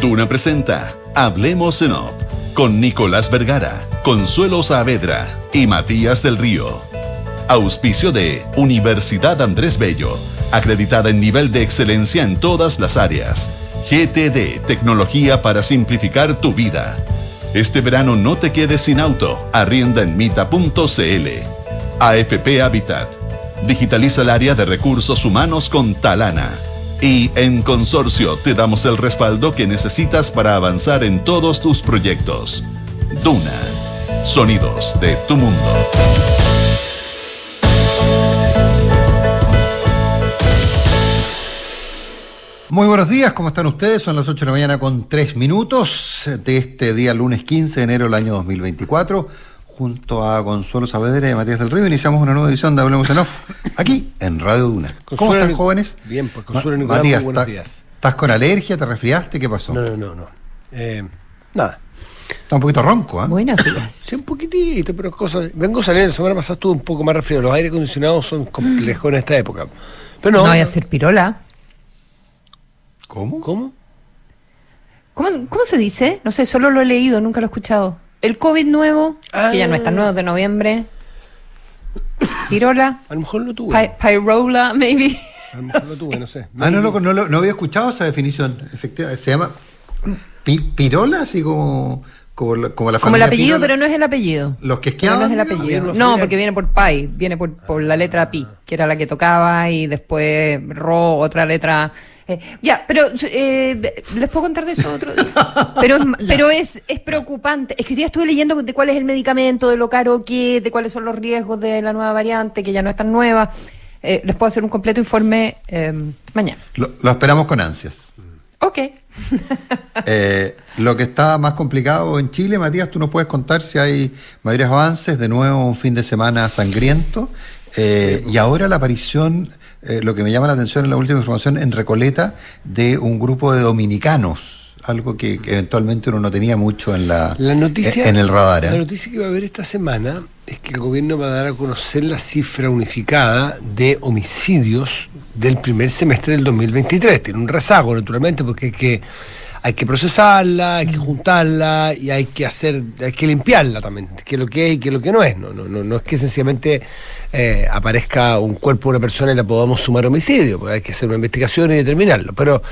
Duna presenta Hablemos en Off con Nicolás Vergara, Consuelo Saavedra y Matías del Río. Auspicio de Universidad Andrés Bello, acreditada en nivel de excelencia en todas las áreas. GTD, tecnología para simplificar tu vida. Este verano no te quedes sin auto, arrienda en mita.cl. AFP Habitat, digitaliza el área de recursos humanos con Talana. Y en Consorcio te damos el respaldo que necesitas para avanzar en todos tus proyectos. Duna, sonidos de tu mundo. Muy buenos días, ¿cómo están ustedes? Son las 8 de la mañana con 3 minutos de este día lunes 15 de enero del año 2024. Junto a Consuelo Saavedra y Matías del Río iniciamos una nueva edición de Hablemos en Off, aquí en Radio Duna. ¿Cómo están, jóvenes? Bien, pues Consuelo Ma- Nicolás, Matías, muy buenos ¿ta- días. ¿estás con alergia? ¿Te resfriaste? ¿Qué pasó? No, no, no, no. Eh, nada. Está un poquito ronco, ¿ah? Buenos días. Sí, un poquitito, pero cosas. Vengo saliendo, la semana pasada estuve un poco más resfriado. Los aires acondicionados son complejos en esta época. Pero No, no. voy a hacer pirola. ¿Cómo? ¿Cómo? ¿Cómo, ¿Cómo se dice? No sé, solo lo he leído, nunca lo he escuchado. El COVID nuevo, que ya no es tan nuevo, de noviembre. Pirola. A lo mejor lo tuve. Pi- Pyrola, maybe. A lo mejor lo tuve, no sé. Ah, no, no, no, lo- no había escuchado esa definición. Efectiva, se llama pi- pirola, así como, como, la, como la Como el apellido, Pirola. pero no es el apellido. Los que Pero no esquiaban. es el apellido. No, porque viene por Pi, viene por, por la letra Pi, que era la que tocaba, y después Ro, otra letra. Eh, ya, pero eh, les puedo contar de eso otro día. Pero, es, pero es, es preocupante. Es que hoy día estuve leyendo de cuál es el medicamento, de lo caro que es, de cuáles son los riesgos de la nueva variante, que ya no es tan nueva. Eh, les puedo hacer un completo informe eh, mañana. Lo, lo esperamos con ansias. Ok. Lo que está más complicado en Chile, Matías, tú nos puedes contar si hay mayores avances, de nuevo un fin de semana sangriento, y ahora la aparición, eh, lo que me llama la atención en la última información, en Recoleta, de un grupo de dominicanos, algo que, que eventualmente uno no tenía mucho en la, La noticia, en el radar. ¿eh? La noticia que va a haber esta semana es que el gobierno va a dar a conocer la cifra unificada de homicidios del primer semestre del 2023. Tiene un rezago, naturalmente, porque hay que, hay que procesarla, hay que juntarla y hay que hacer, hay que limpiarla también, que lo que es y que lo que no es. No, no, no, no es que sencillamente eh, aparezca un cuerpo de una persona y la podamos sumar homicidio, porque hay que hacer una investigación y determinarlo. Pero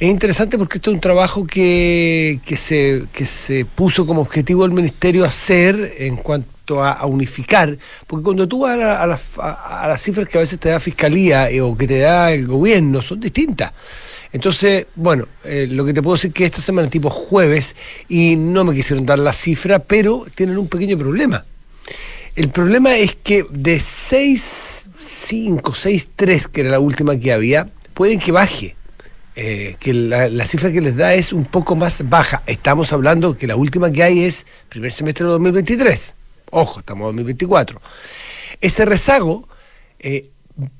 es interesante porque esto es un trabajo que, que, se, que se puso como objetivo el ministerio hacer en cuanto a, a unificar, porque cuando tú vas a, la- a las- a- a las cifras que a veces te da fiscalía eh, o que te da el gobierno, son distintas. Entonces, bueno, eh, lo que te puedo decir es que esta semana tipo jueves, y no me quisieron dar la cifra, pero tienen un pequeño problema. El problema es que de 6.5, 6.3, que era la última que había, pueden que baje. Eh, que la, la cifra que les da es un poco más baja. Estamos hablando que la última que hay es primer semestre de 2023. Ojo, estamos en 2024. Ese rezago eh,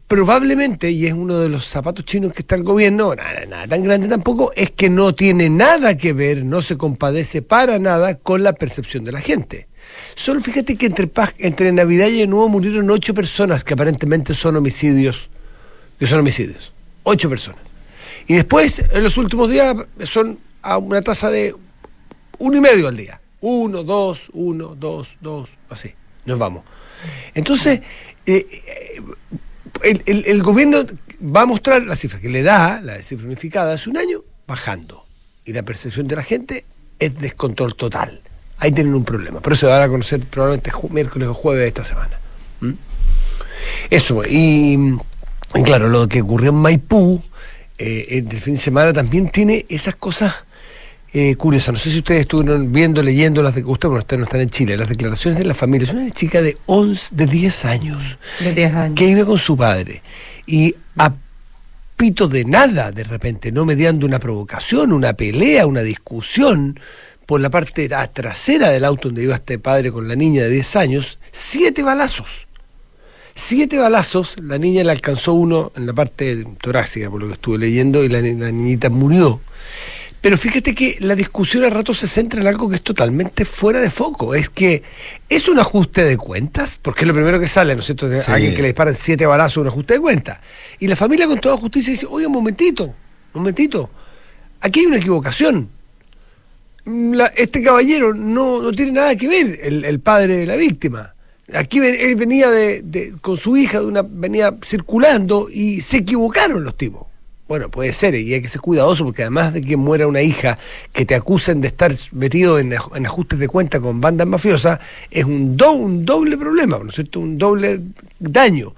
probablemente, y es uno de los zapatos chinos que está el gobierno, nada, nada tan grande tampoco, es que no tiene nada que ver, no se compadece para nada con la percepción de la gente. Solo fíjate que entre, Navidad y Año Nuevo murieron ocho personas que aparentemente son homicidios, que son homicidios. Ocho personas. Y después, en los últimos días, son a una tasa de uno y medio al día. Uno, dos, uno, dos, dos, así. Nos vamos. Entonces, eh, eh, el, el- gobierno va a mostrar la cifra que le da, la cifra unificada, hace un año, bajando. Y la percepción de la gente es descontrol total. Ahí tienen un problema. Pero se va a conocer probablemente miércoles o jueves de esta semana. ¿Mm? Eso, y, y claro, lo que ocurrió en Maipú eh, el fin de semana también tiene esas cosas eh, curiosas. No sé si ustedes estuvieron viendo, leyendo las de ustedes, bueno, ustedes no están en Chile, las declaraciones de la familia. Es una chica de 11, de 10 años De 10 años. que vive con su padre y a pito de nada de repente, no mediando una provocación, una pelea, una discusión por la parte tra- trasera del auto donde iba este padre con la niña de 10 años, siete balazos. Siete balazos, la niña le alcanzó uno en la parte torácica, por lo que estuve leyendo, y la niñita murió. Pero fíjate que la discusión a rato se centra en algo que es totalmente fuera de foco. Es que es un ajuste de cuentas, porque es lo primero que sale, ¿no es cierto? De Sí. Alguien que le disparan siete balazos, un ajuste de cuentas. Y la familia con toda justicia dice, oye, un momentito, un momentito, aquí hay una equivocación. la- este caballero no, no tiene nada que ver, el, el padre de la víctima. Aquí ven- él venía de, de- con su hija, de una, venía circulando y se equivocaron los tipos. Bueno, puede ser, y hay que ser cuidadoso porque además de que muera una hija que te acusen de estar metido en, aj- en ajustes de cuenta con bandas mafiosas, es un, do- un doble problema, ¿no es cierto? Un doble daño.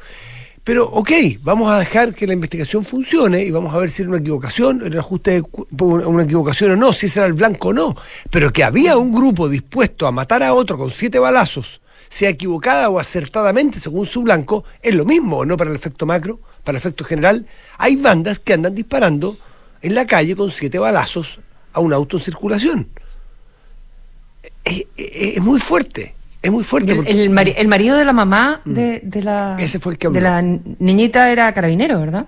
Pero, ok, vamos a dejar que la investigación funcione y vamos a ver si era una equivocación, era ajuste una equivocación o no, si ese era el blanco o no. Pero que había un grupo dispuesto a matar a otro con siete balazos, sea equivocada o acertadamente según su blanco, es lo mismo, ¿o no? Para el efecto macro, para efecto general. Hay bandas que andan disparando en la calle con siete balazos a un auto en circulación. Es, es- es muy fuerte, es muy fuerte. El, porque- el mari- el marido de la mamá de, de la Ese fue el que de habló. la niñita era carabinero, ¿verdad?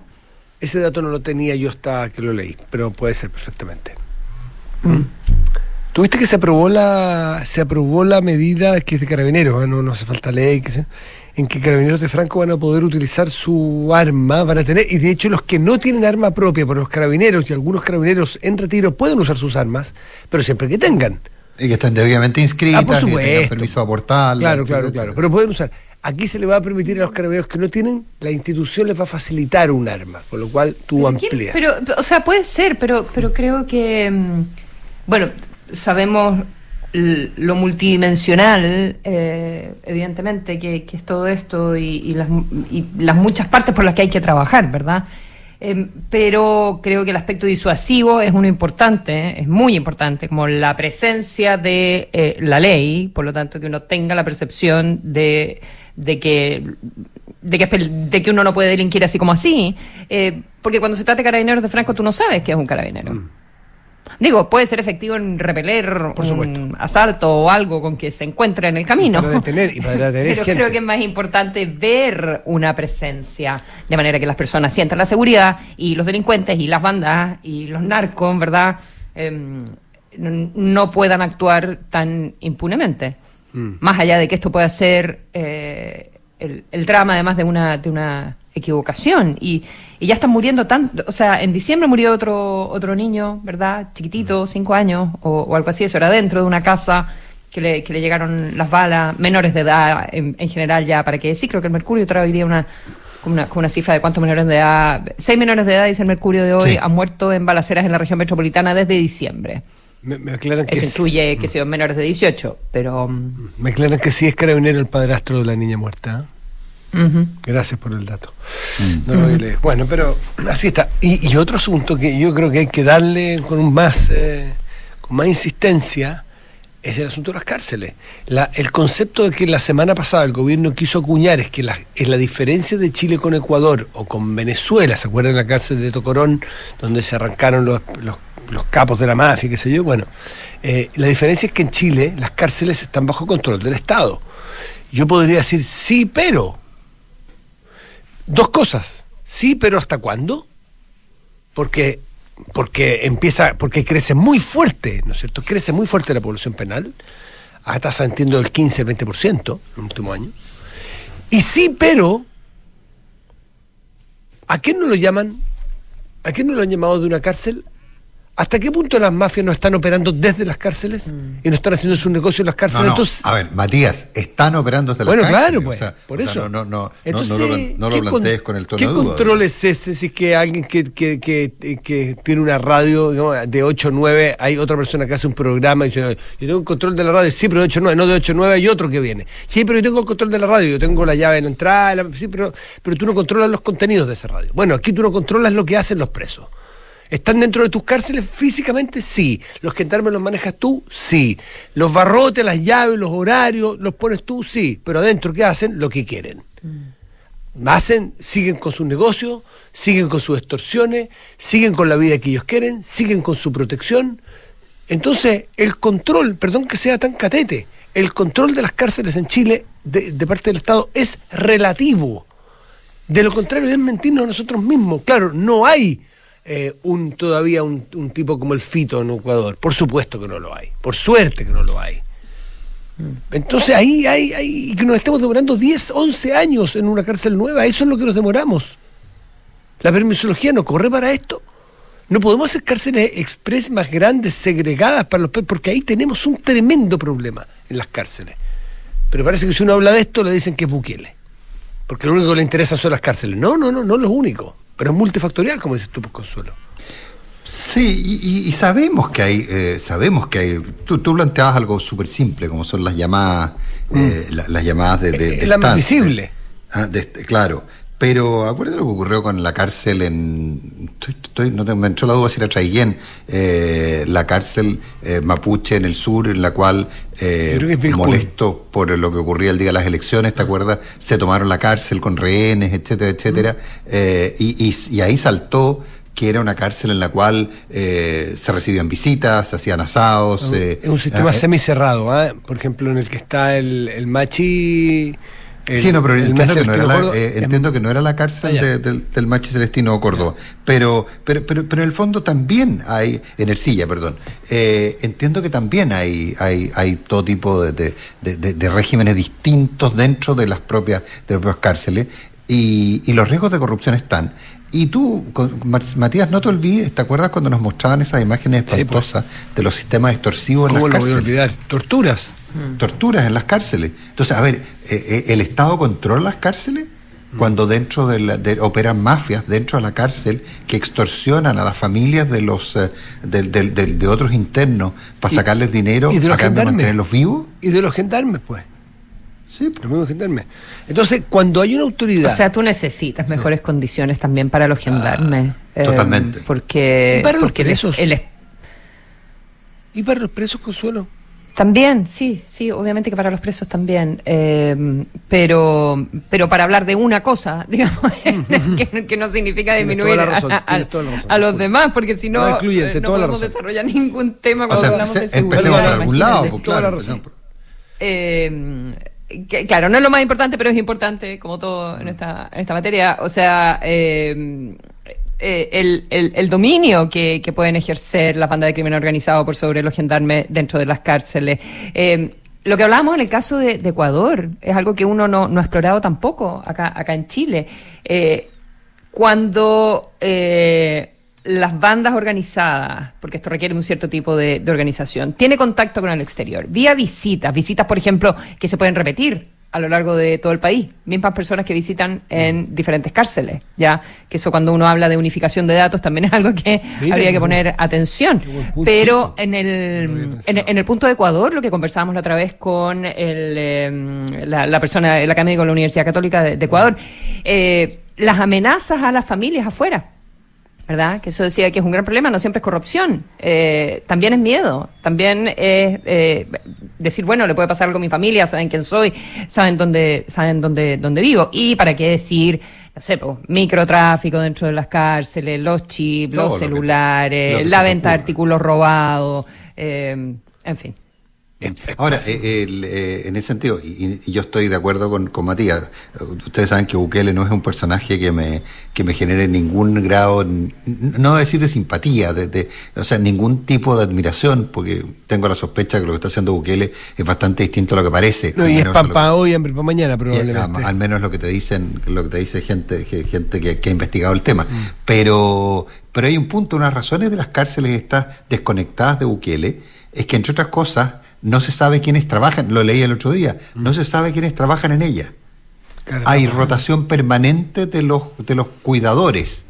Ese dato no lo tenía yo hasta que lo leí, pero puede ser perfectamente. Mm. ¿Tuviste que se aprobó la se aprobó la medida que es de carabineros? ah? No, no hace falta ley, que sea, en que carabineros de Franco van a poder utilizar su arma, van a tener, y de hecho los que no tienen arma propia, por los carabineros y algunos carabineros en retiro pueden usar sus armas, pero siempre que tengan. Y que estén debidamente inscritas, Ah, por que tengan permiso a aportarla. Claro, etcétera, claro, claro. Pero pueden usar. Aquí se le va a permitir a los carabineros que no tienen, la institución les va a facilitar un arma, con lo cual tú Pero quién- amplías. Pero, o sea, puede ser, pero, pero creo que, mm, bueno, sabemos lo multidimensional, eh, evidentemente, que, es todo esto y, y las, y las muchas partes por las que hay que trabajar, ¿verdad? Em, pero creo que el aspecto disuasivo es uno importante, ¿eh? es muy importante, como la presencia de eh, la ley, por lo tanto que uno tenga la percepción de, que de que, uno no puede delinquir así como así, eh, porque cuando se trata de carabineros de Franco tú no sabes que es un carabinero. Digo, puede ser efectivo en repeler Por un asalto o algo con que se encuentre en el camino. Para detener- y para detener Pero gente. creo que es más importante ver una presencia, de manera que las personas sientan la seguridad y los delincuentes y las bandas y los narcos, ¿verdad? Em, no puedan actuar tan impunemente. Mm. Más allá de que esto pueda ser eh, el, el drama además de una, de una equivocación. Y, y ya están muriendo tanto. O sea, en diciembre murió otro, otro niño, ¿verdad? Chiquitito, cinco años o, o algo así. Eso era dentro de una casa que le, que le llegaron las balas, menores de edad en, en general ya, para que decir, creo que el Mercurio trae hoy día una, como una, como una cifra de cuántos menores de edad, seis menores de edad, dice el Mercurio de hoy, Sí. han muerto en balaceras en la región metropolitana desde diciembre. Me, me aclaran que Eso es- incluye que sean menores de 18, pero... mm, Me aclaran que sí es carabinero el padrastro de la niña muerta. Gracias por el dato. No lo. Bueno, pero así está. Y, y otro asunto que yo creo que hay que darle con un más, eh, con más insistencia es el asunto de las cárceles. La- el concepto de que la semana pasada el gobierno quiso acuñar es que la, es la diferencia de Chile con Ecuador o con Venezuela, ¿se acuerdan la cárcel de Tocorón, donde se arrancaron los, los- los capos de la mafia, qué sé yo? Bueno, eh, la diferencia es que en Chile las cárceles están bajo control del Estado. Yo podría decir sí, pero Dos cosas. Sí, pero ¿hasta cuándo? Porque, porque empieza, porque crece muy fuerte, ¿no es cierto? Crece muy fuerte la población penal, a tasa entiendo del 15 al 20% en el último año. Y sí, pero ¿a quién no lo llaman? ¿A quién no lo han llamado de una cárcel? ¿Hasta qué punto las mafias no están operando desde las cárceles y no están haciendo su negocio en las cárceles? no, Entonces, a ver, Matías, están operando desde las bueno, cárceles, claro, o pues. sea, por sea, eso. no, no, no, no, Entonces, no lo, plan- no lo ¿qué con- plantees con el tono ¿Qué de duda. control es ese si es que alguien que, que, que, que tiene una radio digamos, de 8 o 9, hay otra persona que hace un programa y dice, yo tengo el control de la radio, sí, pero de 8 o 9, no de 8 o 9 hay otro que viene. Sí, pero yo tengo el control de la radio, yo tengo la llave en la entrada, la- sí, pero, pero tú no controlas los contenidos de esa radio. Bueno, aquí tú no controlas lo que hacen los presos. ¿Están dentro de tus cárceles físicamente? Sí. ¿Los gendarmes los manejas tú? Sí. ¿Los barrotes, las llaves, los horarios, los pones tú? Sí. Pero adentro, ¿qué hacen? Lo que quieren. Hacen, siguen con sus negocios, siguen con sus extorsiones, siguen con la vida que ellos quieren, siguen con su protección. Entonces, el control, perdón que sea tan catete, el control de las cárceles en Chile de, de parte del Estado es relativo. De lo contrario, es mentirnos a nosotros mismos. Claro, no hay eh, un todavía un, un tipo como el Fito en Ecuador. Por supuesto que no lo hay. Por suerte que no lo hay. Entonces ahí hay, y que nos estemos demorando 10, 11 años en una cárcel nueva. Eso es lo que nos demoramos. La permisología no corre para esto. No podemos hacer cárceles express más grandes, segregadas para los porque ahí tenemos un tremendo problema en las cárceles. Pero parece que si uno habla de esto le dicen que es Bukele. Porque lo único que le interesa son las cárceles. No, no, no, no es lo único. Pero es multifactorial, como dices tú, pues, Consuelo. Sí, y, y sabemos que hay, eh, sabemos que hay. Tú, tú planteabas algo súper simple, como son las llamadas, eh, la- las llamadas de. de, la más visible. Ah, de claro. Pero acuérdate lo que ocurrió con la cárcel en. Estoy, estoy- no te, me entró la duda si era Traiguén, eh, la cárcel eh, mapuche en el sur, en la cual, eh, Yo creo que es Vilcún. molesto por lo que ocurría el día de las elecciones, ¿te acuerdas? Se tomaron la cárcel con rehenes, etcétera, etcétera. eh, y, y- y ahí saltó que era una cárcel en la cual eh, se recibían visitas, se hacían asados. Es un sistema ah, eh, semicerrado, ¿ah? por ejemplo, en el que está el, el machi. El- sí, no, pero el entiendo Machi que, no era la, Celestino eh, entiendo que no era la cárcel de- del, del Machi Celestino Córdoba, pero, pero, pero, pero en el fondo también hay, en Ercilla, perdón, eh, entiendo que también hay, hay, hay todo tipo de, de- de- de- de regímenes distintos dentro de las propias, de las propias cárceles y, y los riesgos de corrupción están. Y tú, Matías, no te olvides, ¿te acuerdas cuando nos mostraban esas imágenes pues. espantosas de los sistemas extorsivos en ¿Cómo las lo voy a cárceles? olvidar? Torturas. torturas en las cárceles. Entonces, a ver, eh, eh, ¿el Estado controla las cárceles? Cuando dentro de, la- de- operan mafias dentro de la cárcel que extorsionan a las familias de los eh, del- de otros internos para sacarles dinero y de los a cambio de gendarmes. mantenerlos vivos. Y de los gendarmes, pues. Sí, Los mismos gendarmes. Entonces, cuando hay una autoridad. O sea, tú necesitas mejores condiciones también para los gendarmes. eh, totalmente. Porque, ¿Y para los porque el- presos? el- ¿Y para los presos, Consuelo? también, sí, sí, obviamente que para los presos también. eh, pero, pero para hablar de una cosa, digamos, que, que no significa disminuir razón, a, los demás, porque si no, No eh, no podemos desarrollar ningún tema o cuando sea, hablamos se- de seguridad. empecemos por algún lado, pues, claro. por- Eh, que- claro, no es lo más importante, pero es importante, como todo en esta, en esta materia. O sea, eh, eh, el, el- el dominio que, que pueden ejercer las bandas de crimen organizado por sobre los gendarmes dentro de las cárceles. Eh, lo que hablábamos en el caso de, de Ecuador es algo que uno no, no ha explorado tampoco acá, acá en Chile. Eh, cuando eh, las bandas organizadas, porque esto requiere un cierto tipo de, de organización, tiene contacto con el exterior, vía visitas, visitas, por ejemplo, que se pueden repetir a lo largo de todo el país, mismas personas que visitan en diferentes cárceles, ya que eso cuando uno habla de unificación de datos también es algo que habría que poner atención. Pero en el, en, en el punto de Ecuador, lo que conversábamos la otra vez con el, eh, la, la persona, el académico de la Universidad Católica de, de Ecuador, eh, las amenazas a las familias afuera. ¿Verdad? Que eso decía que es un gran problema, no siempre es corrupción, eh, también es miedo, también es eh, decir, bueno, le puede pasar algo a mi familia, saben quién soy, saben dónde, saben dónde, dónde vivo. Y para qué decir, no sé, pues, microtráfico dentro de las cárceles, los chips, Todo los lo que celulares, lo que se la venta de artículos robados, eh, en fin. Ahora, eh, el, eh, en ese sentido, y, y yo estoy de acuerdo con, con Matías, eh, ustedes saben que Bukele no es un personaje que me, que me genere ningún grado, no decir de simpatía, de, de- o sea, ningún tipo de admiración, porque tengo la sospecha que lo que está haciendo Bukele es bastante distinto a lo que parece. No, y es pan para que- hoy, hambre para mañana, y, probablemente. a- al menos lo que te dicen, lo que te dice gente, ge- gente que, que ha investigado el tema. Pero, pero hay un punto, unas razones de las cárceles estas desconectadas de Bukele, es que entre otras cosas, no se sabe quiénes trabajan, lo leí el otro día, no se sabe quiénes trabajan en. Claro. Hay rotación permanente de los, de los cuidadores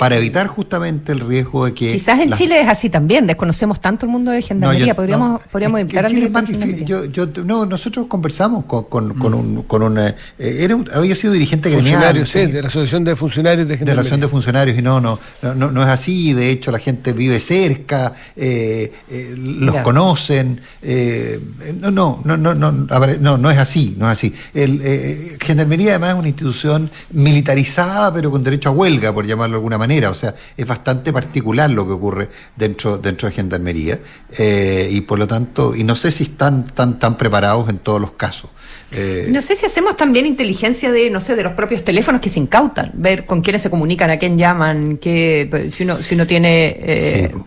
para evitar justamente el riesgo de que... Quizás en las- Chile es así también, desconocemos tanto el mundo de gendarmería, yo- podríamos, no, podríamos invitar al Chile es director más de difícil. gendarmería. Yo, yo- no, nosotros conversamos con, con, con un, con un eh, era un- había sido dirigente gremial sí, de la Asociación de Funcionarios de de la acción de Gendarmería. funcionarios y no, no, no, no, no es así, de hecho la gente vive cerca, eh, eh, los Ya. conocen, eh, no, no, no, no, no, no, no es así, no es así. El, eh, Gendarmería además es una institución militarizada pero con derecho a huelga, por llamarlo de alguna manera, o sea, es bastante particular lo que ocurre dentro, dentro de Gendarmería eh, y por lo tanto, y no sé si están tan, tan preparados en todos los casos. Eh, No sé si hacemos también inteligencia de, no sé, de los propios teléfonos que se incautan, ver con quiénes se comunican, a quién llaman, qué, pues, si uno, si uno tiene, eh, sí,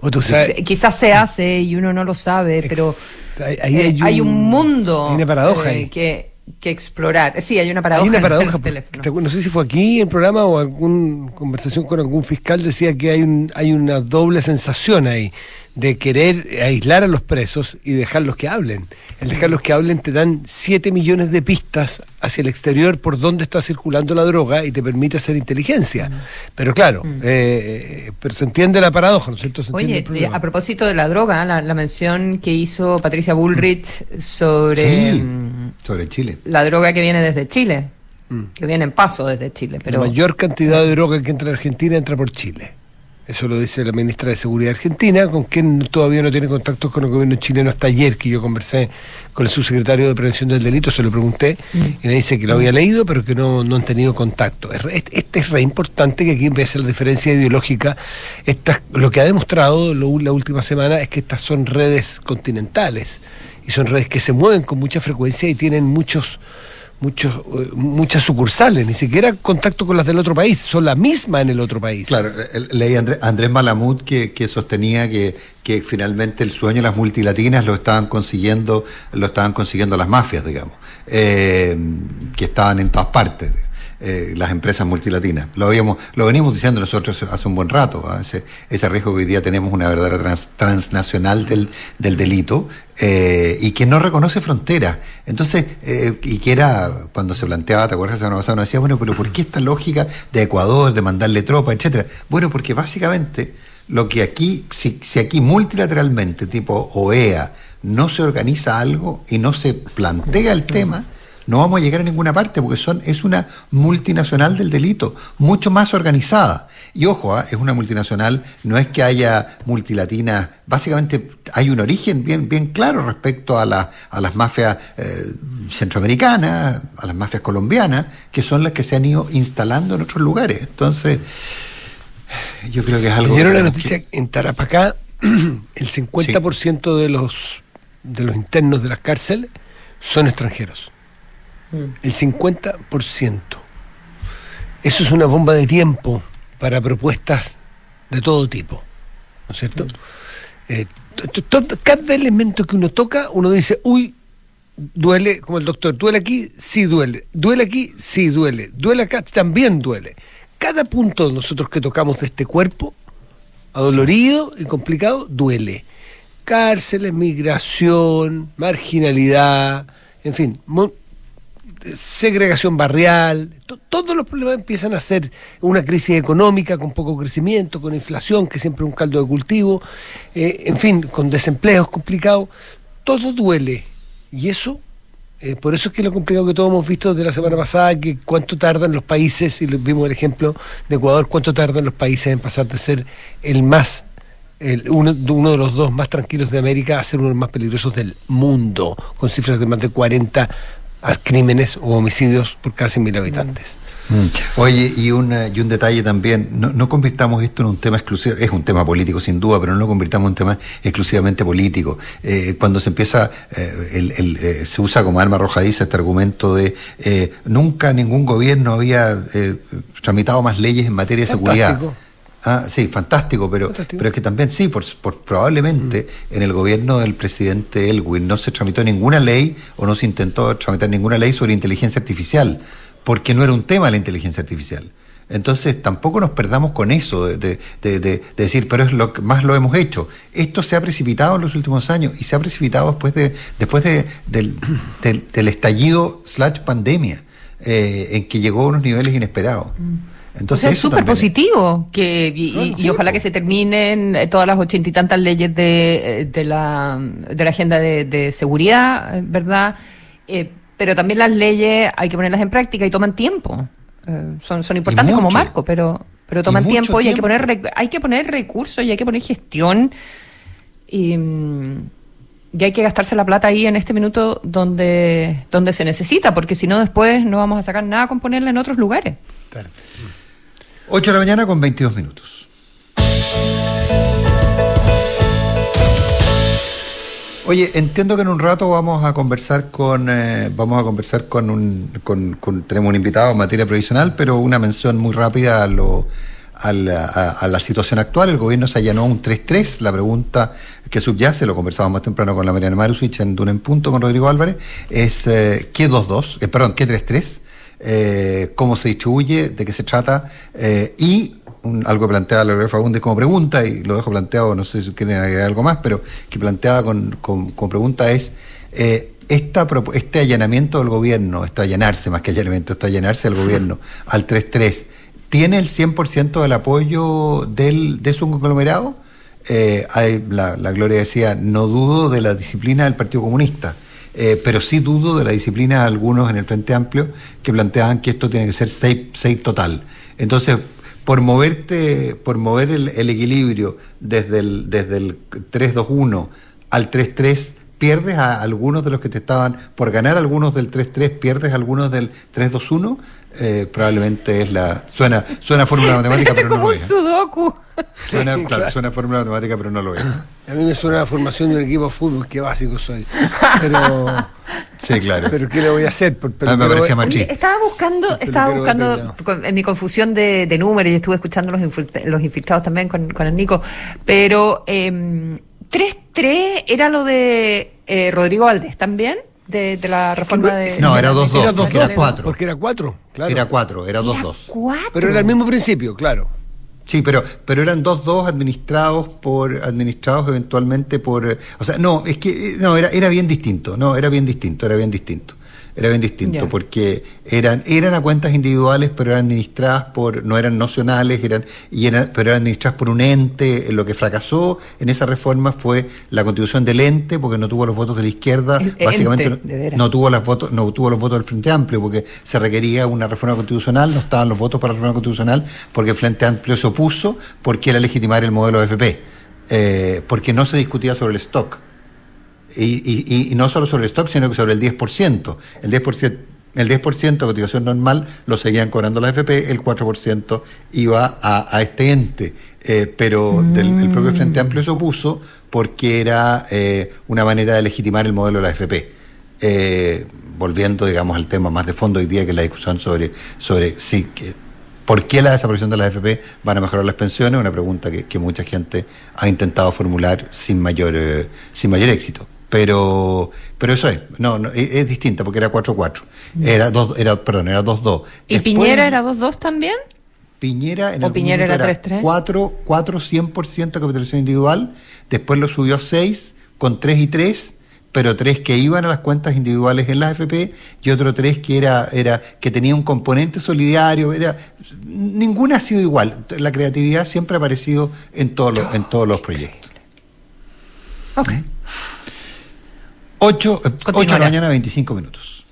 O tú sabes, quizás se hace y uno no lo sabe, pero ahí- eh, hay un- hay un mundo hay una paradoja eh, ahí. que, que explorar. Sí, hay una paradoja. Hay una en el paradoja. teléfono. No sé si fue aquí en el programa o alguna conversación con algún fiscal decía que hay, un, hay una doble sensación ahí de querer aislar a los presos y dejarlos que hablen. El dejarlos que hablen te dan 7 millones de pistas hacia el exterior por dónde está circulando la droga y te permite hacer inteligencia. Pero claro, eh, pero se entiende la paradoja, ¿no es cierto? Se entiende Oye, el eh, a propósito de la droga, la, la mención que hizo Patricia Bullrich sobre Sí, mm, sobre Chile. la droga que viene desde Chile, que viene en paso desde Chile, pero La mayor cantidad de droga que entra a Argentina entra por Chile. Eso lo dice la ministra de Seguridad Argentina, con quien todavía no tiene contactos con el gobierno chileno hasta ayer, que yo conversé con el subsecretario de Prevención del Delito, se lo pregunté, y me dice que lo había leído, pero que no, no han tenido contacto. Este es re importante que aquí empiece la diferencia ideológica. Estas, lo que ha demostrado la última semana es que estas son redes continentales, y son redes que se mueven con mucha frecuencia y tienen muchos muchos, eh, muchas sucursales, ni siquiera contacto con las del otro país, son la misma en el otro país. Claro, el- leí Andrés, Andrés Malamud que, que sostenía que, que finalmente el sueño de las multilatinas lo estaban consiguiendo, lo estaban consiguiendo las mafias, digamos, eh, que estaban en todas partes. Eh, las empresas multilatinas. Lo habíamos, lo venimos diciendo nosotros hace un buen rato, ¿ah? ese, ese riesgo que hoy día tenemos una verdadera trans- transnacional del, del delito eh, y que no reconoce fronteras. Entonces, eh, y que era cuando se planteaba, ¿te acuerdas? La semana pasada uno decía, bueno, pero ¿por qué esta lógica de Ecuador, de mandarle tropas, etcétera? Bueno, porque básicamente lo que aquí, si, si aquí multilateralmente, tipo OEA, no se organiza algo y no se plantea el tema, no vamos a llegar a ninguna parte porque son, es una multinacional del delito, mucho más organizada. Y ojo, ¿ah? es una multinacional, no es que haya multilatinas, básicamente hay un origen bien, bien claro respecto a, la- a las mafias eh, centroamericanas, a las mafias colombianas, que son las que se han ido instalando en otros lugares. Entonces, yo creo que es algo... Dieron la noticia que en Tarapacá el 50% de los de los internos de las cárceles son extranjeros. El 50%. Eso es una bomba de tiempo para propuestas de todo tipo. ¿No es cierto? Eh, to- to- cada elemento que uno toca, uno dice, uy, duele, como el doctor, duele aquí, sí duele, duele aquí, sí duele, duele acá, también duele. Cada punto de nosotros que tocamos de este cuerpo, adolorido y complicado, duele. Cárceles, migración, marginalidad, en fin, segregación barrial, to- todos los problemas empiezan a ser una crisis económica con poco crecimiento, con inflación, que siempre es un caldo de cultivo, eh, en fin, con desempleos complicados, todo duele. Y eso, eh, por eso es que lo complicado que todos hemos visto desde la semana pasada, que cuánto tardan los países, y vimos el ejemplo de Ecuador, cuánto tardan los países en pasar de ser el más uno, de uno de los dos más tranquilos de América a ser uno de los más peligrosos del mundo, con cifras de más de 40 a- crímenes o homicidios por cada 100.000 habitantes. Mm. Oye, y, una- y un detalle también, no, no convirtamos esto en un tema exclusivo, es un tema político sin duda, pero no lo convirtamos en un tema exclusivamente político. Eh, cuando se empieza, eh, el- el, eh, se usa como arma arrojadiza este argumento de nunca ningún gobierno había eh, tramitado más leyes en materia de seguridad. Fantástico. Ah, sí, fantástico, pero, Fantástico. pero es que también sí, por, por- probablemente en el gobierno del presidente Elwin no se tramitó ninguna ley o no se intentó tramitar ninguna ley sobre inteligencia artificial, porque no era un tema la inteligencia artificial. Entonces tampoco nos perdamos con eso de, de- de- de- de decir, pero es lo que más lo hemos hecho. Esto se ha precipitado en los últimos años y se ha precipitado después de, después de, del, del- del estallido slash pandemia, eh, en que llegó a unos niveles inesperados. o Entonces, sea, es súper positivo que, y, ojalá que se terminen eh, todas las ochenta y tantas leyes de, eh, de, la, de la agenda de, de seguridad, eh, ¿verdad? Eh, pero también las leyes hay que ponerlas en práctica y toman tiempo. Eh, son, son importantes como marco, pero, pero toman tiempo y hay que, poner, hay que poner recursos y hay que poner gestión. Y, mm, y hay que gastarse la plata ahí en este minuto donde, donde se necesita, porque si no después no vamos a sacar nada con ponerla en otros lugares. 8 de la mañana con 22 minutos. Oye, entiendo que en un rato vamos a conversar con, eh, vamos a conversar con un, con, con- tenemos un invitado en materia provisional, pero una mención muy rápida a lo, a la, a la situación actual. El gobierno se allanó un 3-3. La pregunta que subyace, lo conversábamos más temprano con la Mariana Marusich en Duna en Punto con Rodrigo Álvarez, es eh, ¿qué 2-2? Eh, perdón, ¿qué 3-3? Eh, ¿Cómo se distribuye? ¿De qué se trata? Eh, y un- algo que planteaba Lorena Fagundes como pregunta, y lo dejo planteado, no sé si quieren agregar algo más, pero que planteaba con, con- como pregunta es, eh, esta, este allanamiento del gobierno, este allanarse más que allanamiento, este allanarse del gobierno al 3-3, ¿tiene el 100% del apoyo del, de su conglomerado? Eh, hay- la, la Gloria decía, no dudo de la disciplina del Partido Comunista, eh, pero sí dudo de la disciplina de algunos en el Frente Amplio que planteaban que esto tiene que ser 6 total. Entonces, por moverte, por mover el, el equilibrio desde el, desde el 3-2-1 al 3-3, pierdes a algunos de los que te estaban, por ganar algunos del 3-3, pierdes a algunos del 3-2-1, eh, probablemente es la, suena, suena fórmula matemática, pero no lo es. sudoku. Suena, claro, suena fórmula matemática, pero no lo es. A mí me suena la formación de un equipo de fútbol, qué básico soy. Pero, Sí, claro. pero ¿qué le voy a hacer? Pero, Ah, me parecía chiste. estaba buscando, estaba buscando en mi confusión de, de números y estuve escuchando los, los infiltrados también con, con el Nico, pero eh, 3-3 era lo de eh, Rodrigo Valdés también, de, de la reforma de... no, era de- 2-2, de- porque era 4. Porque era cuatro, claro. Era 4, era Era 2-2. cuatro. Pero era el mismo principio, claro. Sí, pero, pero eran 2-2 administrados por, administrados eventualmente por, o sea, no, es que, eh, no, era, era bien distinto, no, era bien distinto, era bien distinto. Era bien distinto, porque eran, eran a cuentas individuales, pero eran administradas por, no eran nocionales, eran, y eran, pero eran administradas por un ente. Lo que fracasó en esa reforma fue la constitución del ente, porque no tuvo los votos de la izquierda, El básicamente ente, no- de tuvo las votos, no tuvo los votos del Frente Amplio, porque se requería una reforma constitucional, no estaban los votos para la reforma constitucional, porque el Frente Amplio se opuso, porque era legitimar el modelo FP, eh, porque no se discutía sobre el stock. Y, y- no solo sobre el stock, sino que sobre el 10%. El 10%, el 10% de cotización normal lo seguían cobrando la FP, el 4% iba a, a este ente. Eh, pero del, el propio Frente Amplio se opuso porque era eh, una manera de legitimar el modelo de la FP. Eh, volviendo, digamos, al tema más de fondo hoy día, que es la discusión sobre, sobre si, que, por qué la desaparición de la AFP van a mejorar las pensiones, una pregunta que, que mucha gente ha intentado formular sin mayor, eh, sin mayor éxito. Pero, pero eso es, no, no, es, es distinta porque era 4-4. Era dos, era, perdón, era 2-2. ¿Y Después, Piñera era 2-2 también? Piñera en ¿O Piñera era 3-3? 4, 4 100% de capitalización individual, después lo subió a 6 con 3 y 3, pero 3 que iban a las cuentas individuales en la AFP y otro 3 que era, era que tenía un componente solidario, era ninguna ha sido igual. La creatividad siempre ha aparecido en todos los, en todos los proyectos. Ok. 8, 8 de la mañana, 25 minutos.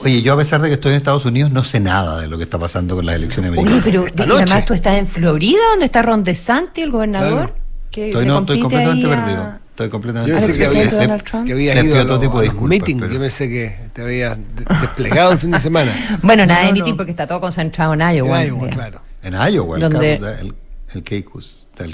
Oye, yo a pesar de que estoy en Estados Unidos, no sé nada de lo que está pasando con las elecciones Oye, americanas. pero y noche. además tú estás en Florida, donde está Ron DeSantis, el gobernador. Claro. Que Estoy, no, completamente a- perdido. Estoy completamente Yo ¿Al pensé que había, Donald Trump? que había Le ido pido a todo tipo de disculpas, meetings. pero- Yo pensé que te había de- desplegado el fin de semana. Bueno, nada No, de no, meeting no. porque está todo concentrado en Iowa. En Iowa, ya. claro. En Iowa, el, Donde- el, el.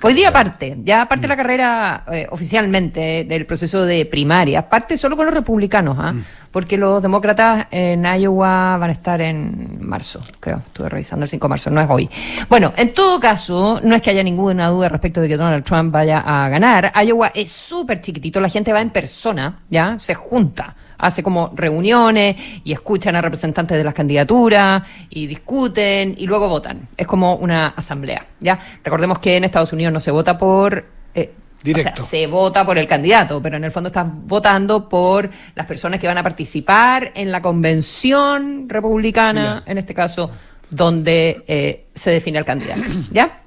Hoy día parte, ya parte la carrera eh, oficialmente del proceso de primaria, parte solo con los republicanos, ¿ah? porque los demócratas en Iowa van a estar en marzo, creo, estuve revisando el 5 de marzo, no es hoy. Bueno, en todo caso, no es que haya ninguna duda respecto de que Donald Trump vaya a ganar, Iowa es súper chiquitito, la gente va en persona, ¿ya? Se junta hace como reuniones y escuchan a representantes de las candidaturas y discuten y luego votan. Es como una asamblea, ¿ya? Recordemos que en Estados Unidos no se vota por... eh, Directo. O sea, se vota por el candidato, pero en el fondo están votando por las personas que van a participar en la convención republicana, en este caso, donde eh, se define el candidato, ¿ya?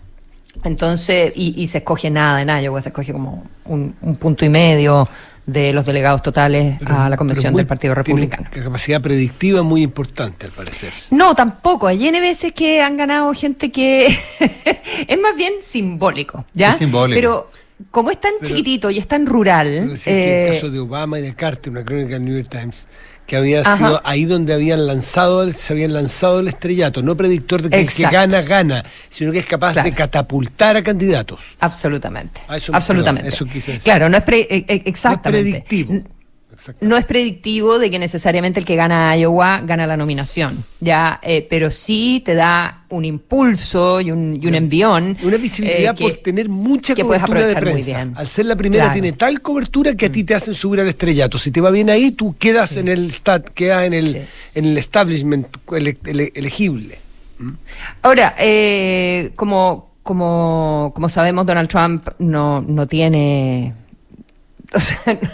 Entonces, y, y se escoge nada en Iowa, se escoge como un, un punto y medio de los delegados totales Pero- a la pero convención muy- del Partido tiene Republicano. Una capacidad predictiva muy importante, al parecer. No, tampoco. Hay N veces que han ganado gente que es más bien simbólico, ¿ya? Es simbólico. Pero como es tan Pero- chiquitito y es tan rural, Quiero decir que el eh, caso de Obama y de Carter, una crónica del New York Times, que había Ajá. sido ahí donde habían lanzado se habían lanzado el estrellato, no predictor de que el que gana, gana, sino que es capaz Claro. de catapultar a candidatos. absolutamente. A eso me- absolutamente. eso quise decir. Claro, no es pre- eh, eh, exactamente. predictivo. No es predictivo de que necesariamente el que gana Iowa gana la nominación, ya, eh, pero sí te da un impulso y un, y un envión. Una visibilidad eh, por tener mucha cobertura de prensa. Al ser la primera tiene tal cobertura que a ti te hacen subir al estrellato. Si te va bien ahí, tú quedas en el stat, quedas en el, en el establishment elegible. ¿Mm? Ahora, eh, como, como, como sabemos, Donald Trump no, no tiene o sea, no,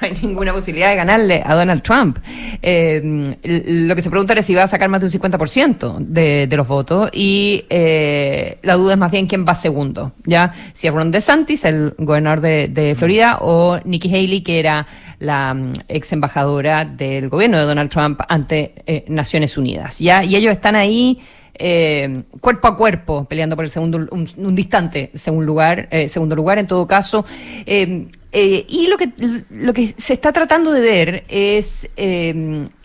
hay ninguna posibilidad de ganarle a Donald Trump. Eh, lo que se pregunta es si va a sacar más de un 50% de, de los votos y eh, la duda es más bien quién va segundo, ¿ya? Si es Ron DeSantis, el gobernador de, de Florida, o Nikki Haley, que era la mm, ex embajadora del gobierno de Donald Trump ante eh, Naciones Unidas, ¿ya? Y ellos están ahí eh, cuerpo a cuerpo, peleando por el segundo, un, distante segundo lugar, eh, segundo lugar en todo caso. Eh, y lo que, lo que se está tratando de ver es,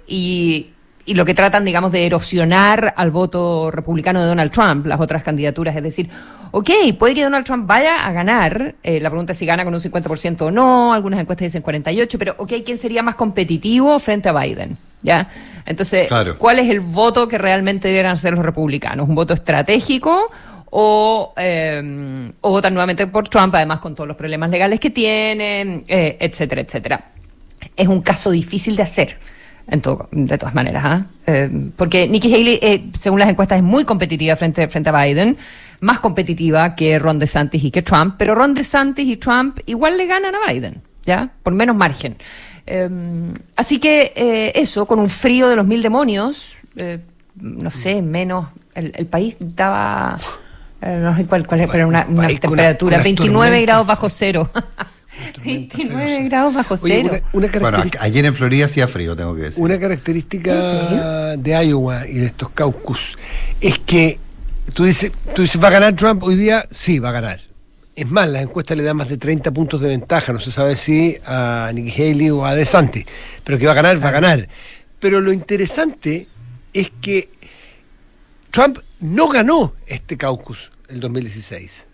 y, y lo que tratan, digamos, de erosionar al voto republicano de Donald Trump, las otras candidaturas, es decir, ok, puede que Donald Trump vaya a ganar, la pregunta es si gana con un 50% o no, algunas encuestas dicen 48, pero ok, ¿quién sería más competitivo frente a Biden? ¿Ya? Entonces, ¿cuál es el voto que realmente deberán hacer los republicanos? ¿Un voto estratégico o, eh, o votar nuevamente por Trump, además con todos los problemas legales que tiene, eh, etcétera, etcétera? Es un caso difícil de hacer. En todo, de todas maneras, ¿ah? eh, porque Nikki Haley, según las encuestas, es muy competitiva frente, frente a Biden, más competitiva que Ron DeSantis y que Trump, pero Ron DeSantis y Trump igual le ganan a Biden, ¿ya? Por menos margen. Em, así que eh, eso, con un frío de los mil demonios, eh, no sé, menos, el, país daba, eh, no sé cuál, cuál pero una, temperatura, 29 grados bajo cero. 29 grados bajo cero. bueno, ayer en Florida hacía frío, tengo que decir. Una característica de Iowa y de estos caucus es que tú dices, tú dices, ¿va a ganar Trump hoy día? Sí, va a ganar. Es más, las encuestas le dan más de 30 puntos de ventaja, no se sabe si a Nikki Haley o a DeSantis, pero que va a ganar, va a ganar. Pero lo interesante es que Trump no ganó este caucus el 2016.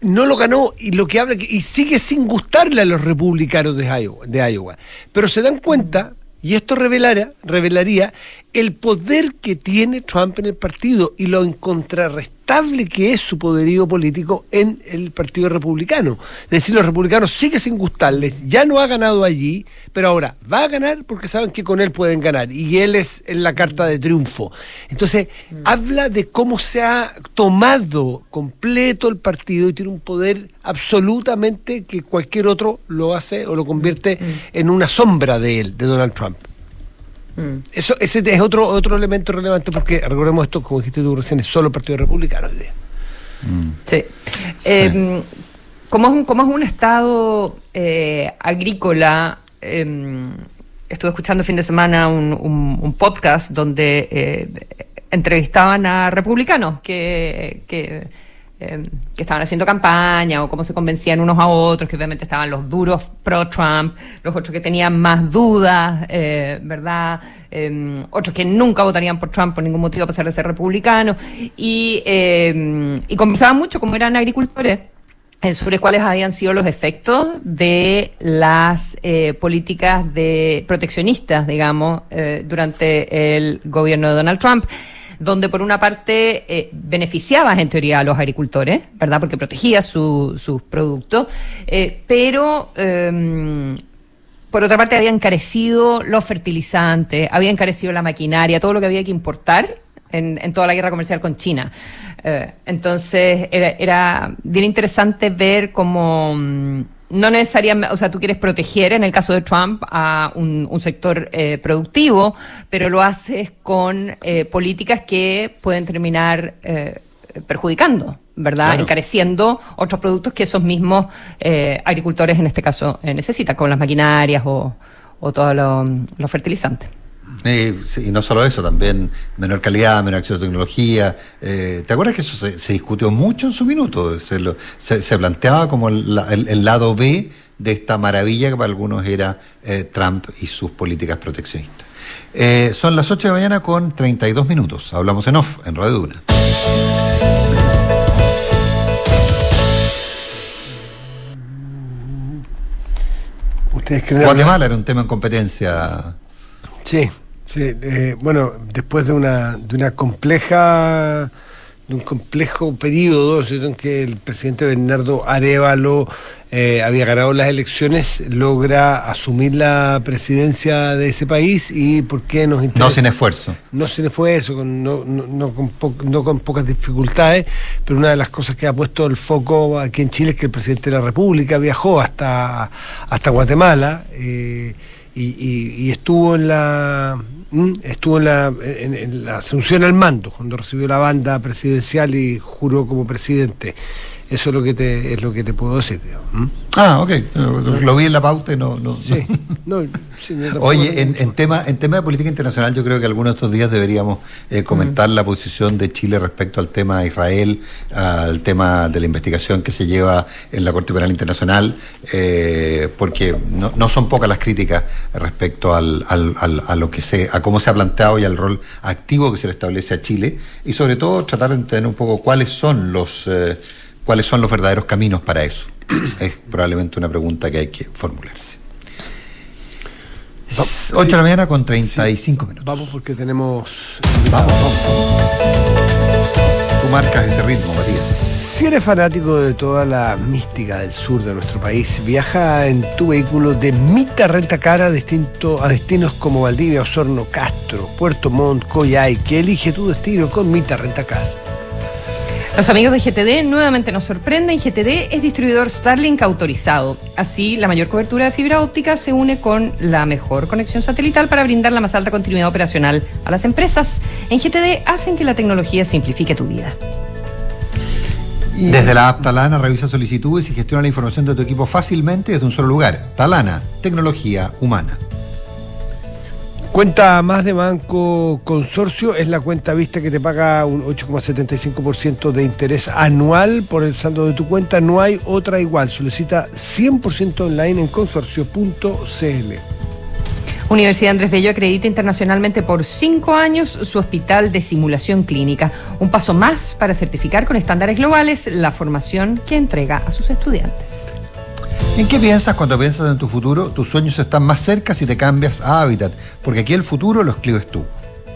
No lo ganó y lo que habla y sigue sin gustarle a los republicanos de Iowa. Pero se dan cuenta y esto revelaría, revelaría el poder que tiene Trump en el partido y lo incontrarrestable que es su poderío político en el Partido Republicano. Es decir, los republicanos siguen sin gustarles, ya no ha ganado allí, pero ahora va a ganar porque saben que con él pueden ganar y él es en la carta de triunfo. Entonces, mm. habla de cómo se ha tomado completo el partido y tiene un poder absolutamente que cualquier otro lo hace o lo convierte mm. en una sombra de él, de Donald Trump. Mm. Eso, ese es otro, otro elemento relevante porque recordemos esto, como dijiste tú recién, es solo el Partido Republicano mm. Sí. Em, como, es un, como es un estado eh, agrícola, em, estuve escuchando el fin de semana un, un, podcast donde eh, entrevistaban a republicanos que, que Em, que estaban haciendo campaña o cómo se convencían unos a otros, que obviamente estaban los duros pro-Trump, los otros que tenían más dudas, eh, ¿verdad? Em, otros que nunca votarían por Trump por ningún motivo a pesar de ser republicanos, y, em, y conversaban mucho, como eran agricultores, eh, sobre cuáles habían sido los efectos de las eh, políticas de proteccionistas, digamos, durante el gobierno de Donald Trump donde por una parte eh, beneficiaba en teoría a los agricultores, ¿verdad? Porque protegía sus productos, eh, pero em, por otra parte había encarecido los fertilizantes, había encarecido la maquinaria, todo lo que había que importar en, en toda la guerra comercial con China. Eh, entonces era, era, bien interesante ver cómo mm, no necesariamente, o sea, tú quieres proteger, en el caso de Trump, a un, sector eh, productivo, pero lo haces con eh, políticas que pueden terminar eh, perjudicando, ¿verdad? Encareciendo otros productos que esos mismos agricultores, en este caso, necesitan, como las maquinarias o, o todos los fertilizantes. Y, no solo eso, también menor calidad, menor acceso a tecnología. Eh, ¿Te acuerdas que eso se, discutió mucho en su minuto? Se, planteaba como el, lado B de esta maravilla que para algunos era eh, Trump y sus políticas proteccionistas. Eh, son las 8 de la mañana con 32 minutos. Hablamos en off, en Radio Duna. Guatemala era un tema en competencia. Sí, sí. Eh, bueno, después de una, de una compleja de un complejo periodo en que el presidente Bernardo Arevalo eh, había ganado las elecciones, logra asumir la presidencia de ese país y por qué nos interesa. No sin esfuerzo. No sin esfuerzo, con, no, no, con no, con pocas dificultades, pero una de las cosas que ha puesto el foco aquí en Chile es que el presidente de la República viajó hasta, hasta Guatemala eh, y estuvo en la estuvo en la, en la asunción al mando, cuando recibió la banda presidencial y juró como presidente. Eso es lo que te, es lo que te puedo decir. Ah, ok. Lo vi en la pauta y no... no. Sí. Oye, en, en, tema, en tema de política internacional yo creo que algunos de estos días deberíamos eh, comentar la posición de Chile respecto al tema de Israel, al tema de la investigación que se lleva en la Corte Penal Internacional, eh, porque no, no, son pocas las críticas respecto al, al, a lo que se, a cómo se ha planteado y al rol activo que se le establece a Chile, y sobre todo tratar de entender un poco cuáles son los... Eh, ¿Cuáles son los verdaderos caminos para eso? Es probablemente una pregunta que hay que formularse. 8 de la mañana con 35 minutos. Vamos porque tenemos. Vamos, vamos. Tú marcas ese ritmo, Matías. Si eres fanático de toda la mística del sur de nuestro país, viaja en tu vehículo de Mita Renta Cara a destinos como Valdivia, Osorno, Castro, Puerto Montt, Coyhai, que elige tu destino con Mita Renta Cara. Los amigos de GTD nuevamente nos sorprenden. GTD es distribuidor Starlink autorizado. Así, la mayor cobertura de fibra óptica se une con la mejor conexión satelital para brindar la más alta continuidad operacional a las empresas. En GTD hacen que la tecnología simplifique tu vida. Desde la app Talana revisa solicitudes y gestiona la información de tu equipo fácilmente desde un solo lugar. Talana, tecnología humana. Cuenta más de Banco Consorcio es la cuenta vista que te paga un 8,75% de interés anual por el saldo de tu cuenta. No hay otra igual. Solicita 100% online en consorcio.cl. Universidad Andrés Bello acredita internacionalmente por cinco años su hospital de simulación clínica. Un paso más para certificar con estándares globales la formación que entrega a sus estudiantes. ¿En qué piensas cuando piensas en tu futuro? Tus sueños están más cerca si te cambias a Habitat, porque aquí el futuro lo escribes tú.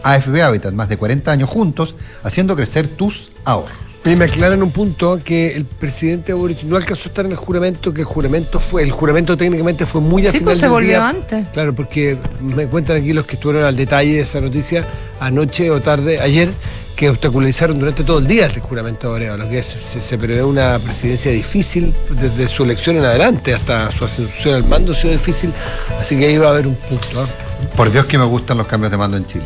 AFB Habitat, más de 40 años juntos, haciendo crecer tus ahorros. Y me aclaran un punto que el presidente Boric no alcanzó a estar en el juramento, que el juramento fue, el juramento técnicamente fue muy al sí, pues se volvió antes. Claro, porque me cuentan aquí los que estuvieron al detalle de esa noticia anoche o tarde, ayer, que obstaculizaron durante todo el día el juramento de lo que es, se, prevé una presidencia difícil desde su elección en adelante hasta su ascensión al mando ha sido difícil, así que ahí va a haber un punto. ¿ah? Por Dios que me gustan los cambios de mando en Chile.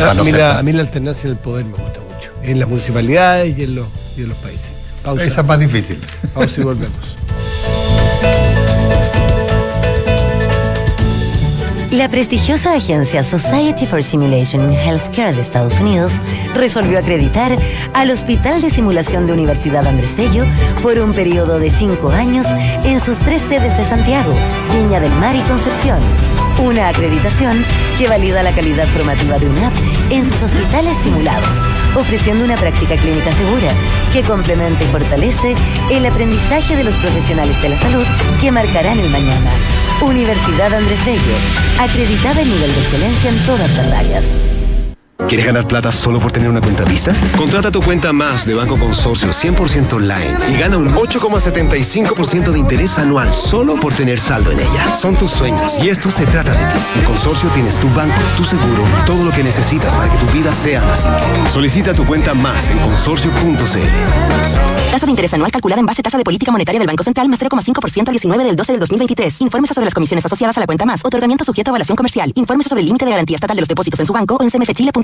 Ah, a, mí la, alternancia en el poder me gusta mucho, en las municipalidades y en los, y en los países. Esa es más difícil. Vamos y volvemos. La prestigiosa agencia Society for Simulation in Healthcare de Estados Unidos resolvió acreditar al Hospital de Simulación de Universidad Andrés Bello por un periodo de cinco años en sus tres sedes de Santiago, Viña del Mar y Concepción. Una acreditación que valida la calidad formativa de UNAP en sus hospitales simulados, ofreciendo una práctica clínica segura que complementa y fortalece el aprendizaje de los profesionales de la salud que marcarán el mañana. Universidad Andrés Bello, acreditada en nivel de excelencia en todas las áreas. ¿Quieres ganar plata solo por tener una cuenta Visa? Contrata tu cuenta más de Banco Consorcio 100% online y gana un 8,75% de interés anual solo por tener saldo en ella. Son tus sueños y esto se trata de ti. En Consorcio tienes tu banco, tu seguro, todo lo que necesitas para que tu vida sea más simple. Solicita tu cuenta más en consorcio.cl. Tasa de interés anual calculada en base a tasa de política monetaria del Banco Central más 0,5% al 19 del 12 del 2023. Infórmese sobre las comisiones asociadas a la cuenta más. Otorgamiento sujeto a evaluación comercial. Infórmese sobre el límite de garantía estatal de los depósitos en su banco o en cmfchile.com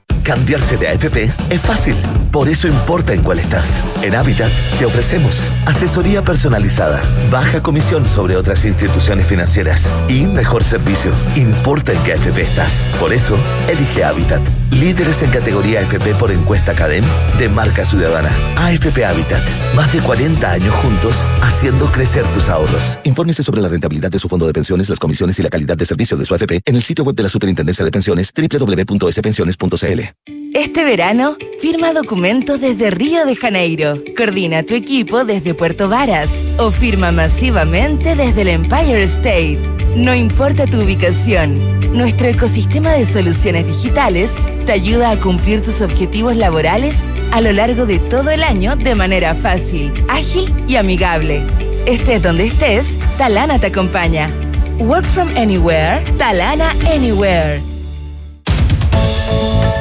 Cambiarse de AFP es fácil, por eso importa en cuál estás. En Habitat te ofrecemos asesoría personalizada, baja comisión sobre otras instituciones financieras y mejor servicio. Importa en qué AFP estás. Por eso, elige Habitat. Líderes en categoría AFP por encuesta Cadem de marca ciudadana. AFP Habitat. Más de 40 años juntos haciendo crecer tus ahorros. Infórmese sobre la rentabilidad de su fondo de pensiones, las comisiones y la calidad de servicio de su AFP en el sitio web de la Superintendencia de Pensiones www.spensiones.cl. Este verano, firma documentos desde Río de Janeiro, coordina tu equipo desde Puerto Varas o firma masivamente desde el Empire State. No importa tu ubicación, nuestro ecosistema de soluciones digitales te ayuda a cumplir tus objetivos laborales a lo largo de todo el año de manera fácil, ágil y amigable. Estés donde estés, Talana te acompaña. Work from anywhere, Talana Anywhere.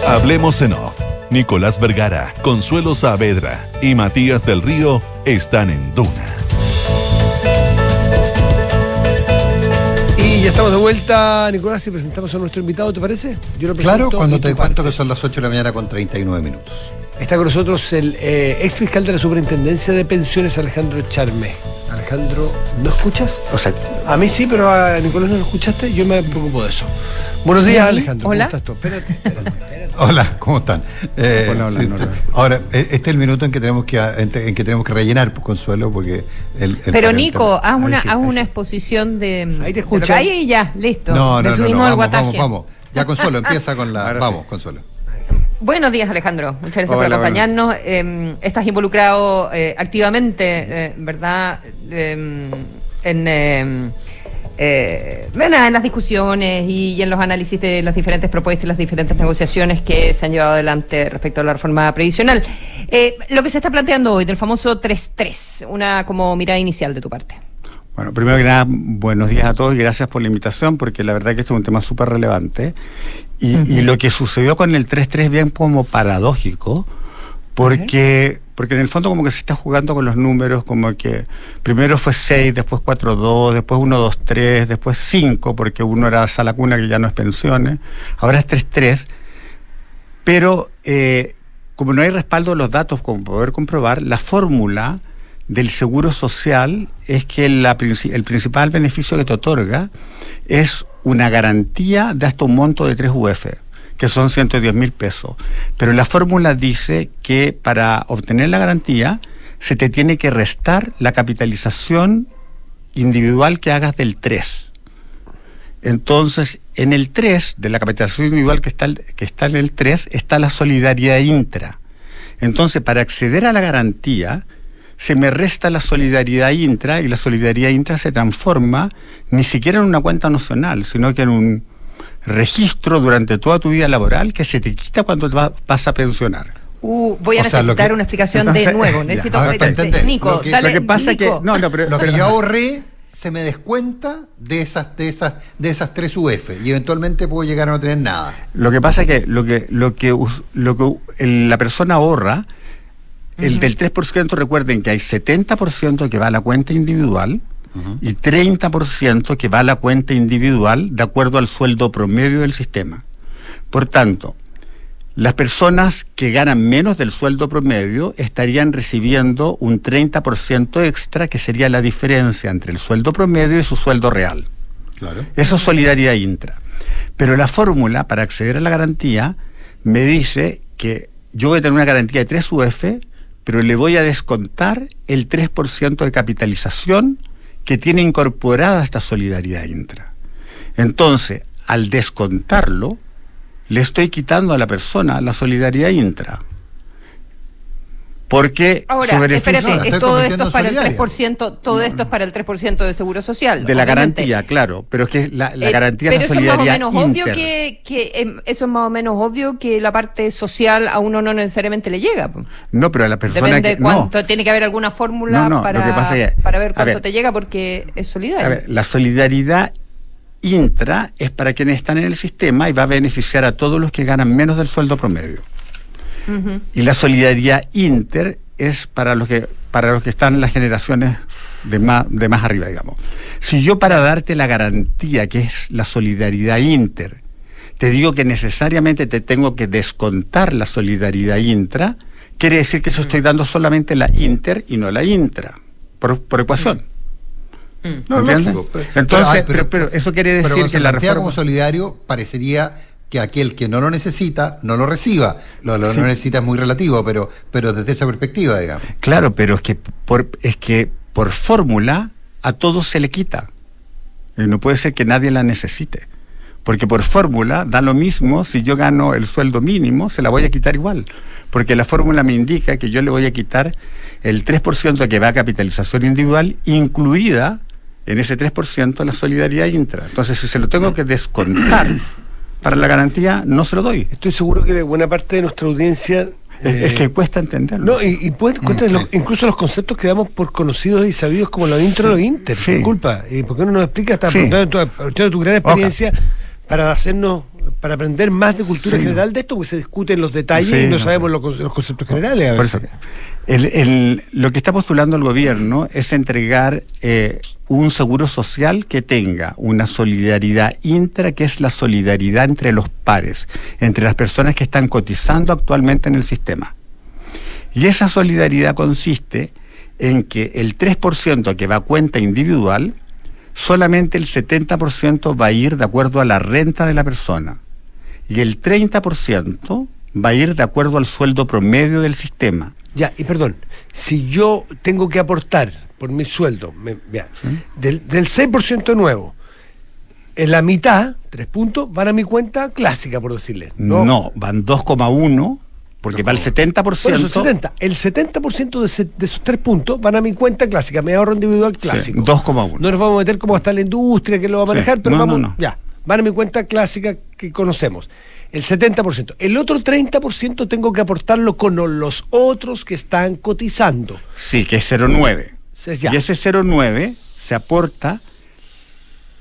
Hablemos en off. Nicolás Vergara, Consuelo Saavedra y Matías del Río están en Duna. Y ya estamos de vuelta, Nicolás, y presentamos a nuestro invitado, ¿te parece? Yo lo claro, cuando te cuento que son las 8 de la mañana con 39 minutos. Está con nosotros el eh, ex fiscal de la Superintendencia de Pensiones, Alejandro Charme. Alejandro, ¿no escuchas? O sea, a mí sí, pero a Nicolás no lo escuchaste, yo me preocupo de eso. Buenos días, Alejandro. Hola. ¿Cómo estás tú? Espérate, espérate, espérate. Hola, ¿cómo están? Eh, hola, hola, sí, ahora, eh, este es el minuto en que tenemos que en, que tenemos que rellenar, pues, Consuelo, porque el, el Pero Nico, haz una, sí, haz una exposición de. Ahí te escucho. Ahí y ya, listo. No, no, no, no vamos, vamos, vamos. Ya, Consuelo, empieza con la. vamos, Consuelo. Buenos días, Alejandro. Muchas gracias Hola, por acompañarnos. Eh, estás involucrado eh, activamente, eh, ¿verdad? en, en las discusiones y, y, en los análisis de las diferentes propuestas y las diferentes negociaciones que se han llevado adelante respecto a la reforma previsional. lo que se está planteando hoy del famoso 3-3, una como mirada inicial de tu parte. Bueno, primero que nada, buenos días a todos y gracias por la invitación, porque la verdad que esto es un tema súper relevante. Y, uh -huh. y, lo que sucedió con el 3-3 es bien como paradójico, porque. Porque en el fondo como que se está jugando con los números, como que primero fue 6, después 4-2, después 1-2-3, después 5, porque uno era sala cuna que ya no es pensiones, ahora es 3-3, pero eh, como no hay respaldo de los datos como poder comprobar, la fórmula del seguro social es que la, el principal beneficio que te otorga es una garantía de hasta un monto de 3 UF, que son 110 mil pesos. Pero la fórmula dice que para obtener la garantía se te tiene que restar la capitalización individual que hagas del 3. Entonces, en el 3, de la capitalización individual que está, que está en el 3, está la solidaridad intra. Entonces, para acceder a la garantía, se me resta la solidaridad intra y la solidaridad intra se transforma ni siquiera en una cuenta nacional, sino que en un registro durante toda tu vida laboral que se te quita cuando te vas a pensionar. Uh, voy a o necesitar sea, que, una explicación entonces, de nuevo. Necesito ya, ver, entender, Nico, lo que, dale, lo que pasa Nico. que no, no, pero, lo que yo ahorré se me descuenta de esas de esas de esas tres UF y eventualmente puedo llegar a no tener nada. Lo que pasa que lo que lo que lo que la persona ahorra el del 3%, recuerden que hay 70% que va a la cuenta individual uh -huh. y 30% que va a la cuenta individual de acuerdo al sueldo promedio del sistema. Por tanto, las personas que ganan menos del sueldo promedio estarían recibiendo un 30% extra, que sería la diferencia entre el sueldo promedio y su sueldo real. Claro. Eso es solidaridad intra. Pero la fórmula para acceder a la garantía me dice que yo voy a tener una garantía de 3 UF pero le voy a descontar el 3% de capitalización que tiene incorporada esta solidaridad intra. Entonces, al descontarlo, le estoy quitando a la persona la solidaridad intra. Porque su Ahora, beneficio- espérate, No, es- todo esto es para el solidaria. 3%, todo esto es para el 3% de seguro social. de la obviamente. garantía, claro, pero es que la, la Eh, garantía pero es la eso es más o menos obvio que, que em, eso es más o menos obvio que la parte social a uno no necesariamente le llega. No, pero a la persona Depende que de cuánto, no. tiene que haber alguna fórmula No, no, lo para, que pasa es que- para ver cuánto ver. te llega porque es solidario. A ver, la solidaridad intra es para quienes están en el sistema y va a beneficiar a todos los que ganan menos del sueldo promedio. Y la solidaridad inter es para los que para los que están en las generaciones de más de más arriba, digamos. Si yo para darte la garantía que es la solidaridad inter te digo que necesariamente te tengo que descontar la solidaridad intra, quiere decir que yo estoy dando solamente la inter y no la intra por, por ecuación. No, ¿Entiendes? lógico. pero- Entonces, ay, pero- pero eso quiere pero decir cuando que la reforma- como solidario parecería que aquel que no lo necesita no lo reciba. Lo, lo Sí. no necesita es muy relativo, pero, pero desde esa perspectiva, digamos. Claro, pero es que por, es que por fórmula a todos se le quita. Y no puede ser que nadie la necesite. Porque por fórmula da lo mismo si yo gano el sueldo mínimo, se la voy a quitar igual. Porque la fórmula me indica que yo le voy a quitar el 3% que va a capitalización individual, incluida en ese 3% la solidaridad intra. Entonces, si se lo tengo que descontar para la garantía, no se lo doy. Estoy seguro que buena parte de nuestra audiencia. Es, es eh, que cuesta entenderlo. No, y, y pueden los- incluso los conceptos que damos por conocidos y sabidos como lo intro y lo inter. Sí. Disculpa, ¿y por qué no nos explicas? Estás Sí. preguntando tu gran experiencia para hacernos, para aprender más de cultura Sí. general de esto, porque se discuten los detalles Sí, y no no. sabemos los, con- los conceptos generales. a Por veces. eso, el- el- lo que está postulando el gobierno es entregar eh, un seguro social que tenga una solidaridad intra, que es la solidaridad entre los pares, entre las personas que están cotizando actualmente en el sistema. Y esa solidaridad consiste en que el 3% que va a cuenta individual, solamente el 70% va a ir de acuerdo a la renta de la persona. Y el 30% va a ir de acuerdo al sueldo promedio del sistema. Ya, y perdón, si yo tengo que aportar por mi sueldo, me- ya, del, del 6% nuevo, en la mitad, tres puntos, van a mi cuenta clásica, por decirle. No, van 2,1, porque va el 70%. Por eso, 70. El 70% de, ese- de esos tres puntos van a mi cuenta clásica, mi ahorro individual clásico. 2,1. No nos vamos a meter como hasta la industria que lo va a Sí. manejar, pero No, vamos, no, no. ya, van a mi cuenta clásica que conocemos. El 70%. El otro 30% tengo que aportarlo con los otros que están cotizando. Sí, que es 0,9. Sí, ya. Y ese 0,9 se aporta,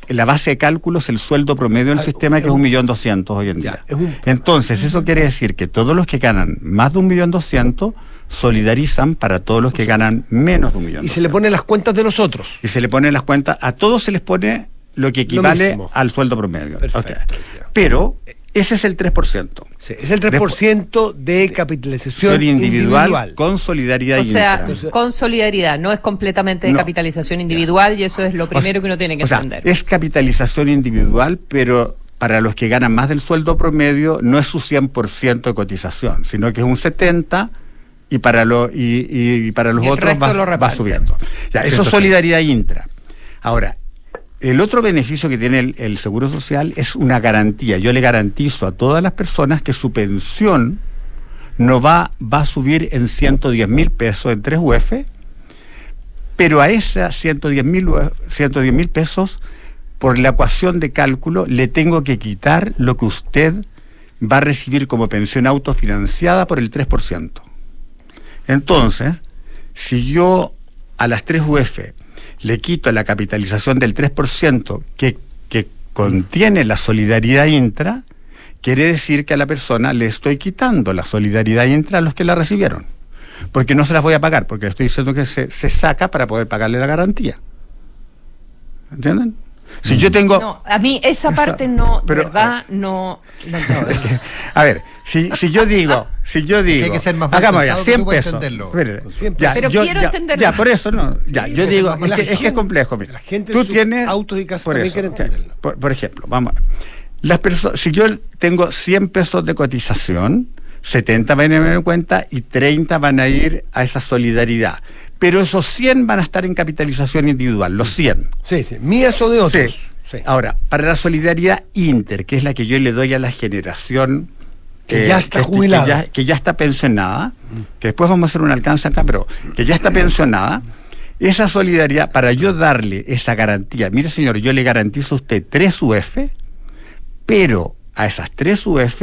la base de cálculo es el sueldo promedio del sistema, que es un- 1.200.000 hoy en día. es un- Entonces, eso quiere decir que todos los que ganan más de 1.200.000 solidarizan para todos los que ganan menos de 1.200.000. Y se le ponen las cuentas de los otros. y se le pone las cuentas, a todos se les pone lo que equivale al sueldo promedio. Perfecto, Ok. Pero ese es el 3%. Sí, es el 3% de capitalización individual, individual. con solidaridad O sea, intra. con solidaridad, no es completamente de No. capitalización individual y eso es lo O sea, primero que uno tiene que o sea, entender. es capitalización individual, pero para los que ganan más del sueldo promedio no es su 100% de cotización, sino que es un 70% y para, lo, y, y- y para los Y otros va, lo va subiendo. Ya, eso es solidaridad intra. Ahora, el otro beneficio que tiene el, Seguro Social es una garantía. Yo le garantizo a todas las personas que su pensión no va, va a subir en 110 mil pesos en 3 UF, pero a esas 110 mil pesos, por la ecuación de cálculo, le tengo que quitar lo que usted va a recibir como pensión autofinanciada por el 3%. Entonces, si yo a las 3 UF le quito la capitalización del 3% que, que contiene la solidaridad intra, quiere decir que a la persona le estoy quitando la solidaridad intra a los que la recibieron. Porque no se las voy a pagar, porque le estoy diciendo que se, se saca para poder pagarle la garantía. ¿Entienden? Si yo tengo... No, a mí esa parte no, Pero, verdad, no. no, no. A ver, si, si yo digo, si yo digo, hay que ser más hagamos ya, pensado que 100 tú para pesos. ya, Pero yo- quiero ya, entenderlo. Ya, por eso no. Ya, Sí, yo digo, es que, es que es complejo, mira. La gente Tú tienes autos y casas por eso, entenderlo. Por, por ejemplo, vamos. Las perso- si yo tengo 100 pesos de cotización, 70 van a ir en cuenta y 30 van a ir a esa solidaridad. Pero esos 100 van a estar en capitalización individual, los 100. Sí, sí. Mías o de otros. Sí. Sí. Ahora, para la solidaridad inter, que es la que yo le doy a la generación Que ya está que- jubilada. Que ya, que ya está pensionada, que después vamos a hacer un alcance acá, pero que ya está pensionada, esa solidaridad, para yo darle esa garantía, mire señor, yo le garantizo a usted tres UF, pero a esas tres UF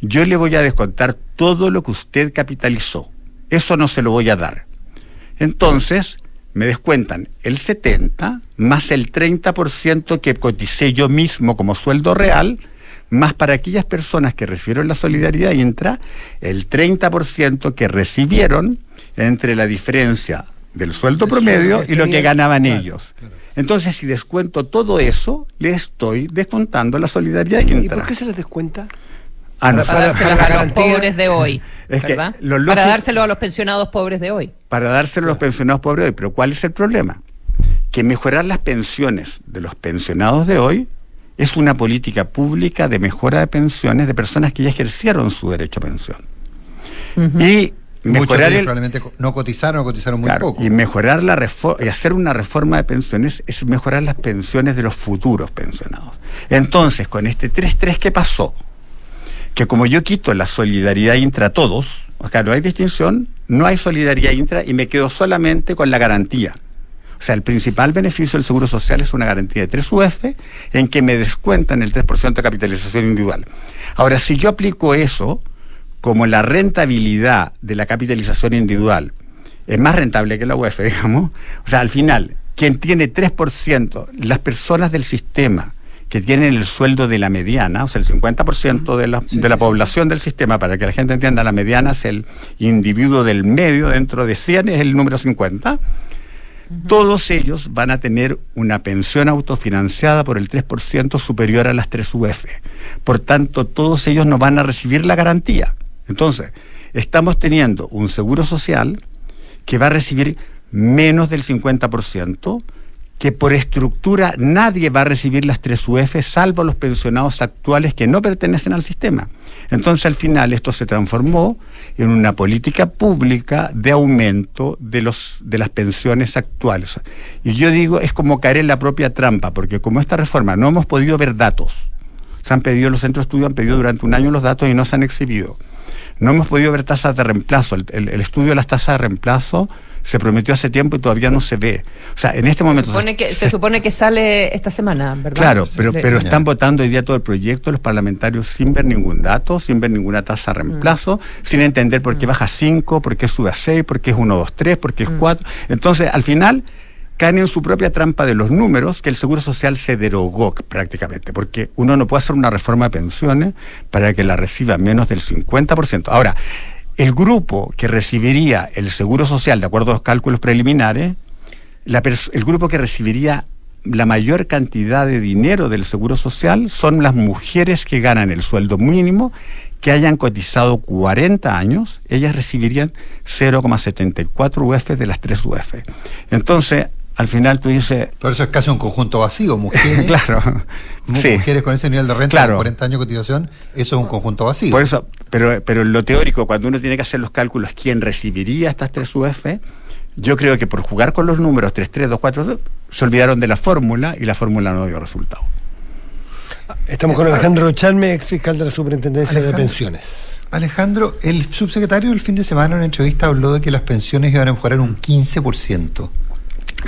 yo le voy a descontar todo lo que usted capitalizó. Eso no se lo voy a dar. Entonces, me descuentan el 70 más el 30% que coticé yo mismo como sueldo real, más para aquellas personas que recibieron la solidaridad intra, el 30% que recibieron entre la diferencia del sueldo El promedio sueldo y lo que ganaban claro, ellos. Entonces, si descuento todo eso, le estoy descontando la solidaridad ¿Y intra. por qué se les descuenta? Ah, no, Para- Para dárselos para a los pobres de hoy. Es que Para dárselo a los pensionados pobres de hoy. para dárselo a los pensionados pobres de hoy. Pero ¿cuál es el problema? Que mejorar las pensiones de los pensionados de hoy es una política pública de mejora de pensiones de personas que ya ejercieron su derecho a pensión. Y mejorar el, probablemente no cotizaron o cotizaron muy Claro, poco. y mejorar la reforma y hacer una reforma de pensiones es mejorar las pensiones de los futuros pensionados. Entonces, con este 3-3 que pasó, que como yo quito la solidaridad intra todos, o sea, no hay distinción, no hay solidaridad intra y me quedo solamente con la garantía. O sea, el principal beneficio del Seguro Social es una garantía de 3 UF en que me descuentan el 3% de capitalización individual. Ahora, si yo aplico eso como la rentabilidad de la capitalización individual es más rentable que la UF, digamos, o sea, al final, quien tiene 3%, las personas del sistema que tienen el sueldo de la mediana, o sea, el 50% de la, de la población del sistema, para que la gente entienda, la mediana es el individuo del medio, dentro de 100 es el número 50, todos ellos van a tener una pensión autofinanciada por el 3% superior a las 3 UF. Por tanto, todos ellos no van a recibir la garantía. Entonces, estamos teniendo un seguro social que va a recibir menos del 50%, que por estructura nadie va a recibir las 3 UF salvo los pensionados actuales que no pertenecen al sistema. Entonces al final esto se transformó en una política pública de aumento de, los, de las pensiones actuales. Y yo digo, es como caer en la propia trampa, porque como esta reforma no hemos podido ver datos, se han pedido, los centros de estudio han pedido durante un año los datos y no se han exhibido. No hemos podido ver tasas de reemplazo. El- el estudio de las tasas de reemplazo se prometió hace tiempo y todavía no se ve. O sea, en este Se momento... supone, que, se supone que sale esta semana, ¿verdad? Claro, pero, pero están votando hoy día todo el proyecto los parlamentarios sin ver ningún dato, sin ver ninguna tasa de reemplazo, sin entender por qué baja a 5, por qué sube a 6, por qué es 1, 2, 3, por qué es 4. Entonces, al final, caen en su propia trampa de los números que el Seguro Social se derogó prácticamente, porque uno no puede hacer una reforma de pensiones para que la reciba menos del 50%. Ahora, el grupo que recibiría el Seguro Social, de acuerdo a los cálculos preliminares, el grupo que recibiría la mayor cantidad de dinero del Seguro Social son las mujeres que ganan el sueldo mínimo, que hayan cotizado 40 años, ellas recibirían 0,74 UF de las 3 UF. Entonces, al final tú dices... Por eso es casi un conjunto vacío, mujeres. claro. sí. Mujeres con ese nivel de renta, Claro. con 40 años de cotización, eso es un conjunto vacío. Por eso, pero, pero en lo teórico, cuando uno tiene que hacer los cálculos, ¿quién recibiría estas tres UF? Yo creo que por jugar con los números 3, 3, 2, 4, 2, se olvidaron de la fórmula y la fórmula no dio resultado. Estamos con Alejandro Charme, ex fiscal de la Superintendencia de. Pensiones. Alejandro, el subsecretario el fin de semana en una entrevista habló de que las pensiones iban a mejorar un 15%.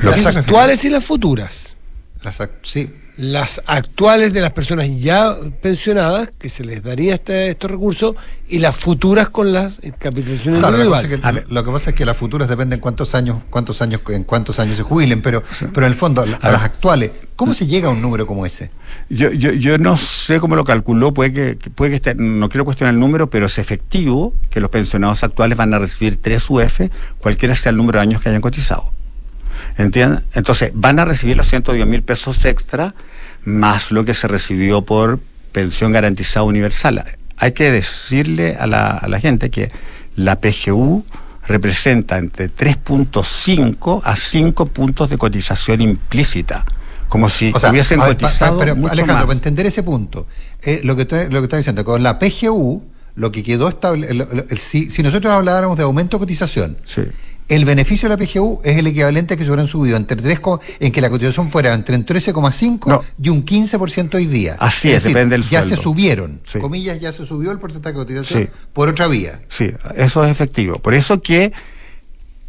¿Lo Las actuales y las futuras. Las ac- sí. Las actuales de las personas ya pensionadas, que se les daría este, estos recursos, y las futuras con las capitalizaciones Claro, lo, que pasa individuales. es que, lo que pasa es que las futuras dependen cuántos años, cuántos años, en cuántos años se jubilen, pero, pero en el fondo, a, la- a las actuales, ¿cómo se llega a un número como ese? Yo, yo, yo no sé cómo lo calculó, puede que, puede que esté, no quiero cuestionar el número, pero es efectivo que los pensionados actuales van a recibir 3 UF, cualquiera sea el número de años que hayan cotizado. ¿Entienden? Entonces, van a recibir los 110 mil pesos extra más lo que se recibió por pensión garantizada universal. Hay que decirle a la, a la gente que la PGU representa entre 3.5 a 5 puntos de cotización implícita. Como si O sea, hubiesen pa- pa- cotizado pero mucho Alejandro, más. para entender ese punto, eh, lo que lo que está diciendo, con la PGU, lo que quedó estable, el- el- el- si, si nosotros habláramos de aumento de cotización, Sí. El beneficio de la PGU es el equivalente a que se hubieran subido entre 3, co- en que la cotización fuera entre un 13,5 No. y un 15% hoy día. Así es, depende del Ya sueldo. se subieron, Sí. comillas, ya se subió el porcentaje de cotización Sí. por otra vía. Sí, eso es efectivo. Por eso que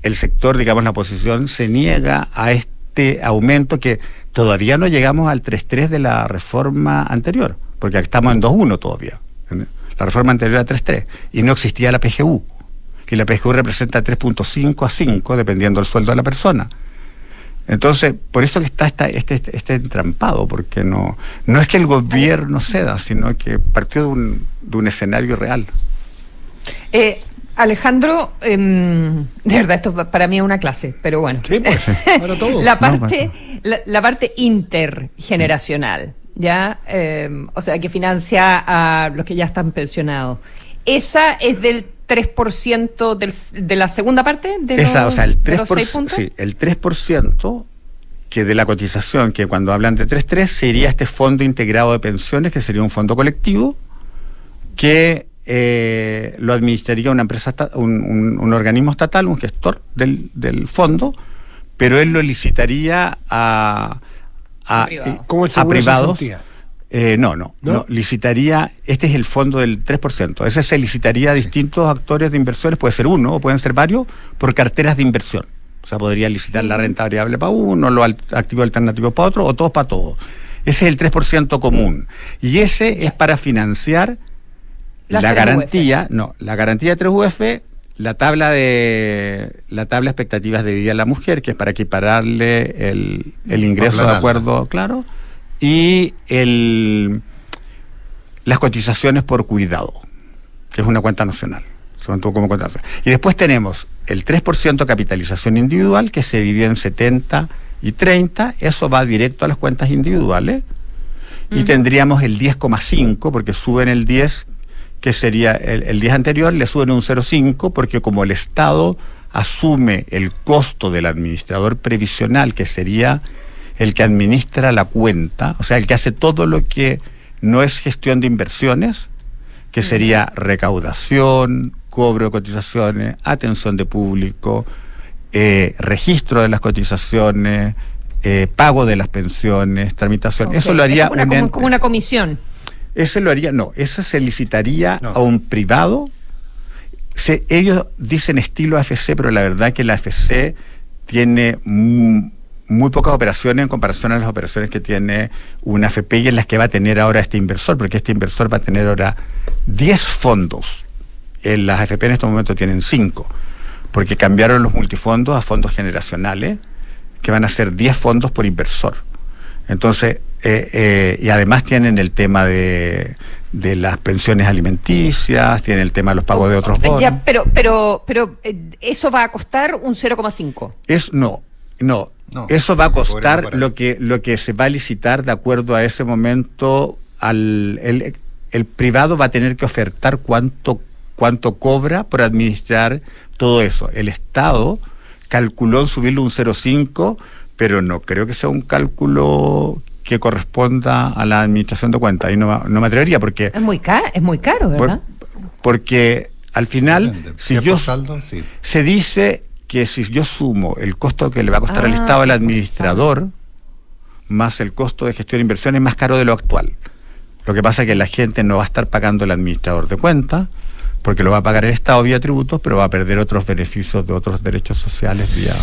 el sector, digamos, la oposición, se niega a este aumento que todavía no llegamos al 3.3 de la reforma anterior, porque estamos en 2.1 todavía. La reforma anterior era 3.3 y no existía la PGU. Y la PGU representa 3.5 a 5, dependiendo del sueldo de la persona. Entonces, por eso que está esta- este, este, este entrampado, porque no, no es que el gobierno ceda, sino que partió de un, de un escenario real. Eh, Alejandro, em, de verdad, esto pa- para mí es una clase, pero bueno. Sí, pues, para todos. la No, parte, la, la parte intergeneracional, ¿ya? Em, o sea, que financia a los que ya están pensionados. ¿Esa es del 3% del, de la segunda parte? De Esa, los, o sea, el de los 3%, seis puntos? sí, el 3% que de la cotización, que cuando hablan de 3.3 sería este fondo integrado de pensiones, que sería un fondo colectivo, que eh, lo administraría una empresa, un, un- un organismo estatal, un gestor del, del fondo, pero él lo licitaría a, a, A privados. eh, Como el a privados. Eh, no, no, ¿No? no, licitaría, este es el fondo del 3%, ese se licitaría a distintos actores de inversiones, puede ser uno o pueden ser varios, por carteras de inversión. O sea, podría licitar la renta variable para uno, los activos alternativos para otro, o todos para todos. Ese es el 3% común. Y ese es para financiar Las la 3 garantía, no, la garantía de 3 UF, la tabla de la tabla expectativas de vida de la mujer, que es para equipararle el, el ingreso de acuerdo, claro, y el las cotizaciones por cuidado, que es una cuenta nacional. como cuenta nacional. Y después tenemos el 3% capitalización individual, que se divide en 70 y 30, eso va directo a las cuentas individuales. Y tendríamos el 10,5, porque suben el 10, que sería el, el 10 anterior, le suben un 0,5, porque como el Estado asume el costo del administrador previsional, que sería el que administra la cuenta, o sea, el que hace todo lo que no es gestión de inversiones, que sería recaudación, cobro de cotizaciones, atención de público, eh, registro de las cotizaciones, eh, pago de las pensiones, tramitación. Eso lo haría es como una, un como, ente. como una comisión. Ese lo haría, no, eso se licitaría No. a un privado. Se- ellos dicen estilo AFC, pero la verdad que la AFC tiene muy pocas operaciones en comparación a las operaciones que tiene una AFP y en las que va a tener ahora este inversor, porque este inversor va a tener ahora 10 fondos. En las AFP en estos momentos tienen 5, porque cambiaron los multifondos a fondos generacionales, que van a ser 10 fondos por inversor. Entonces, eh, eh, y además tienen el tema de, de las pensiones alimenticias, tienen el tema de los pagos de otros bonos. Ya, pero, pero, pero eh, eso va a costar un 0,5. Es, no, no, No, eso va a costar lo que, lo que se va a licitar de acuerdo a ese momento. Al, el, el privado va a tener que ofertar cuánto, cuánto cobra por administrar todo eso. El Estado calculó en subirlo un 0,5, pero no creo que sea un cálculo que corresponda a la administración de cuentas. Ahí no, no me atrevería porque, Es muy caro, es muy caro, por- ¿verdad? porque al final, Depende. si yo saldo, sí. se dice que si yo sumo el costo que le va a costar al Ah, Estado al administrador, más el costo de gestión de inversión, es más caro de lo actual. Lo que pasa es que la gente no va a estar pagando el administrador de cuentas, porque lo va a pagar el Estado vía tributos, pero va a perder otros beneficios de otros derechos sociales vía...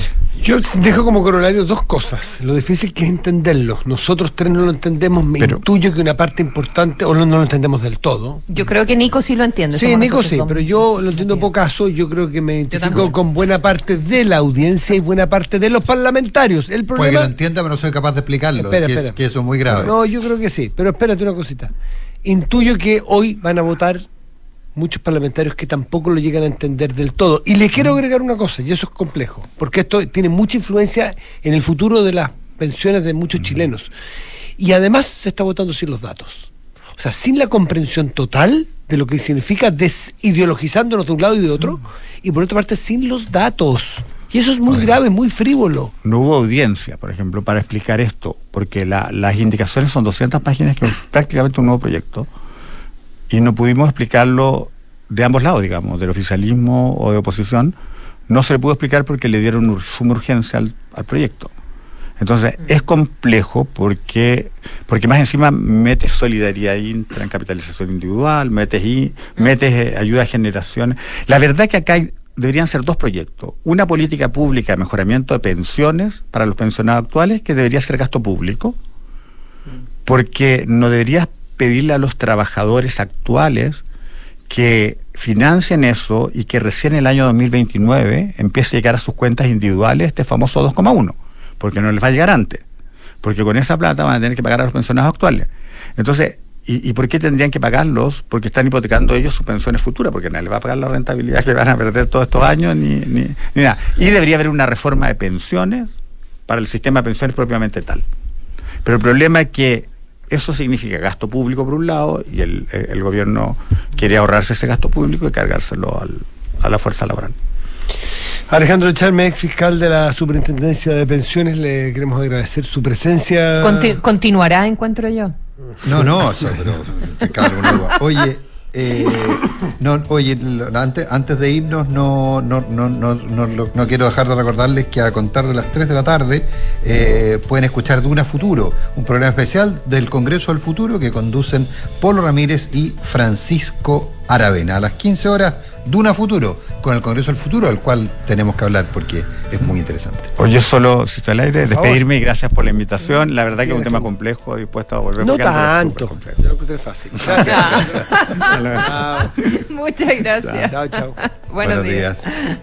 Yo dejo como corolario dos cosas. Lo difícil que es entenderlo. Nosotros tres no lo entendemos. Me Pero- intuyo que una parte importante, o no, no lo entendemos del todo. Yo creo que Nico sí lo entiende. Sí, Nico sí, pero yo lo entiendo pocaso. Yo creo que me identifico con buena parte de la audiencia y buena parte de los parlamentarios. El Puede que problema. lo entienda, pero no soy capaz de explicarlo. Espera, que, es- que eso es muy grave. No, yo creo que sí. Pero espérate una cosita. Intuyo que hoy van a votar muchos parlamentarios que tampoco lo llegan a entender del todo. Y les quiero agregar una cosa, y eso es complejo, porque esto tiene mucha influencia en el futuro de las pensiones de muchos chilenos. Y además se está votando sin los datos. O sea, sin la comprensión total de lo que significa desideologizándonos de un lado y de otro, y por otra parte sin los datos. Y eso es muy grave, muy frívolo. No hubo audiencia, por ejemplo, para explicar esto, porque la- las indicaciones son 200 páginas, que es prácticamente un nuevo proyecto, y no pudimos explicarlo de ambos lados, digamos, del oficialismo o de oposición, no se le pudo explicar porque le dieron ur- suma urgencia al, al proyecto. Entonces, Mm. es complejo porque, porque más encima metes solidaridad intra en capitalización individual, metes, y, Mm. metes eh, ayuda a generaciones. La verdad que acá hay- deberían ser dos proyectos. Una política pública de mejoramiento de pensiones para los pensionados actuales, que debería ser gasto público, porque no deberías pedirle a los trabajadores actuales que financien eso y que recién el año 2029 empiece a llegar a sus cuentas individuales este famoso 2,1, porque no les va a llegar antes, porque con esa plata van a tener que pagar a los pensionados actuales. Entonces, ¿y, por qué tendrían que pagarlos? Porque están hipotecando ellos sus pensiones futuras, porque nadie les va a pagar la rentabilidad que van a perder todos estos años, ni nada. Y debería haber una reforma de pensiones para el sistema de pensiones propiamente tal. Pero el problema es que eso significa gasto público por un lado y el, eh, el gobierno quiere ahorrarse ese gasto público y cargárselo al- a la fuerza laboral. Alejandro Charme, ex fiscal de la Superintendencia de Pensiones, le queremos agradecer su presencia. Conti- ¿Continuará, encuentro yo? No, no, eso, pero. Oye, eh, no, oye, antes, de irnos, no, no, no, no, quiero dejar de recordarles que a contar de las 3 de la tarde eh, pueden escuchar Duna Futuro, un programa especial del Congreso del Futuro que conducen Polo Ramírez y Francisco Aravena. A las 15 horas, Duna Futuro, con el Congreso del Futuro, del cual tenemos que hablar porque es muy interesante. Oye, solo, si está al aire, Por favor. despedirme y gracias por la invitación. La verdad que es un tema complejo, dispuesto a volver. No tanto. Yo lo encontré fácil. Gracias. Muchas gracias. Chao, chao. Buenos, Buenos días. días.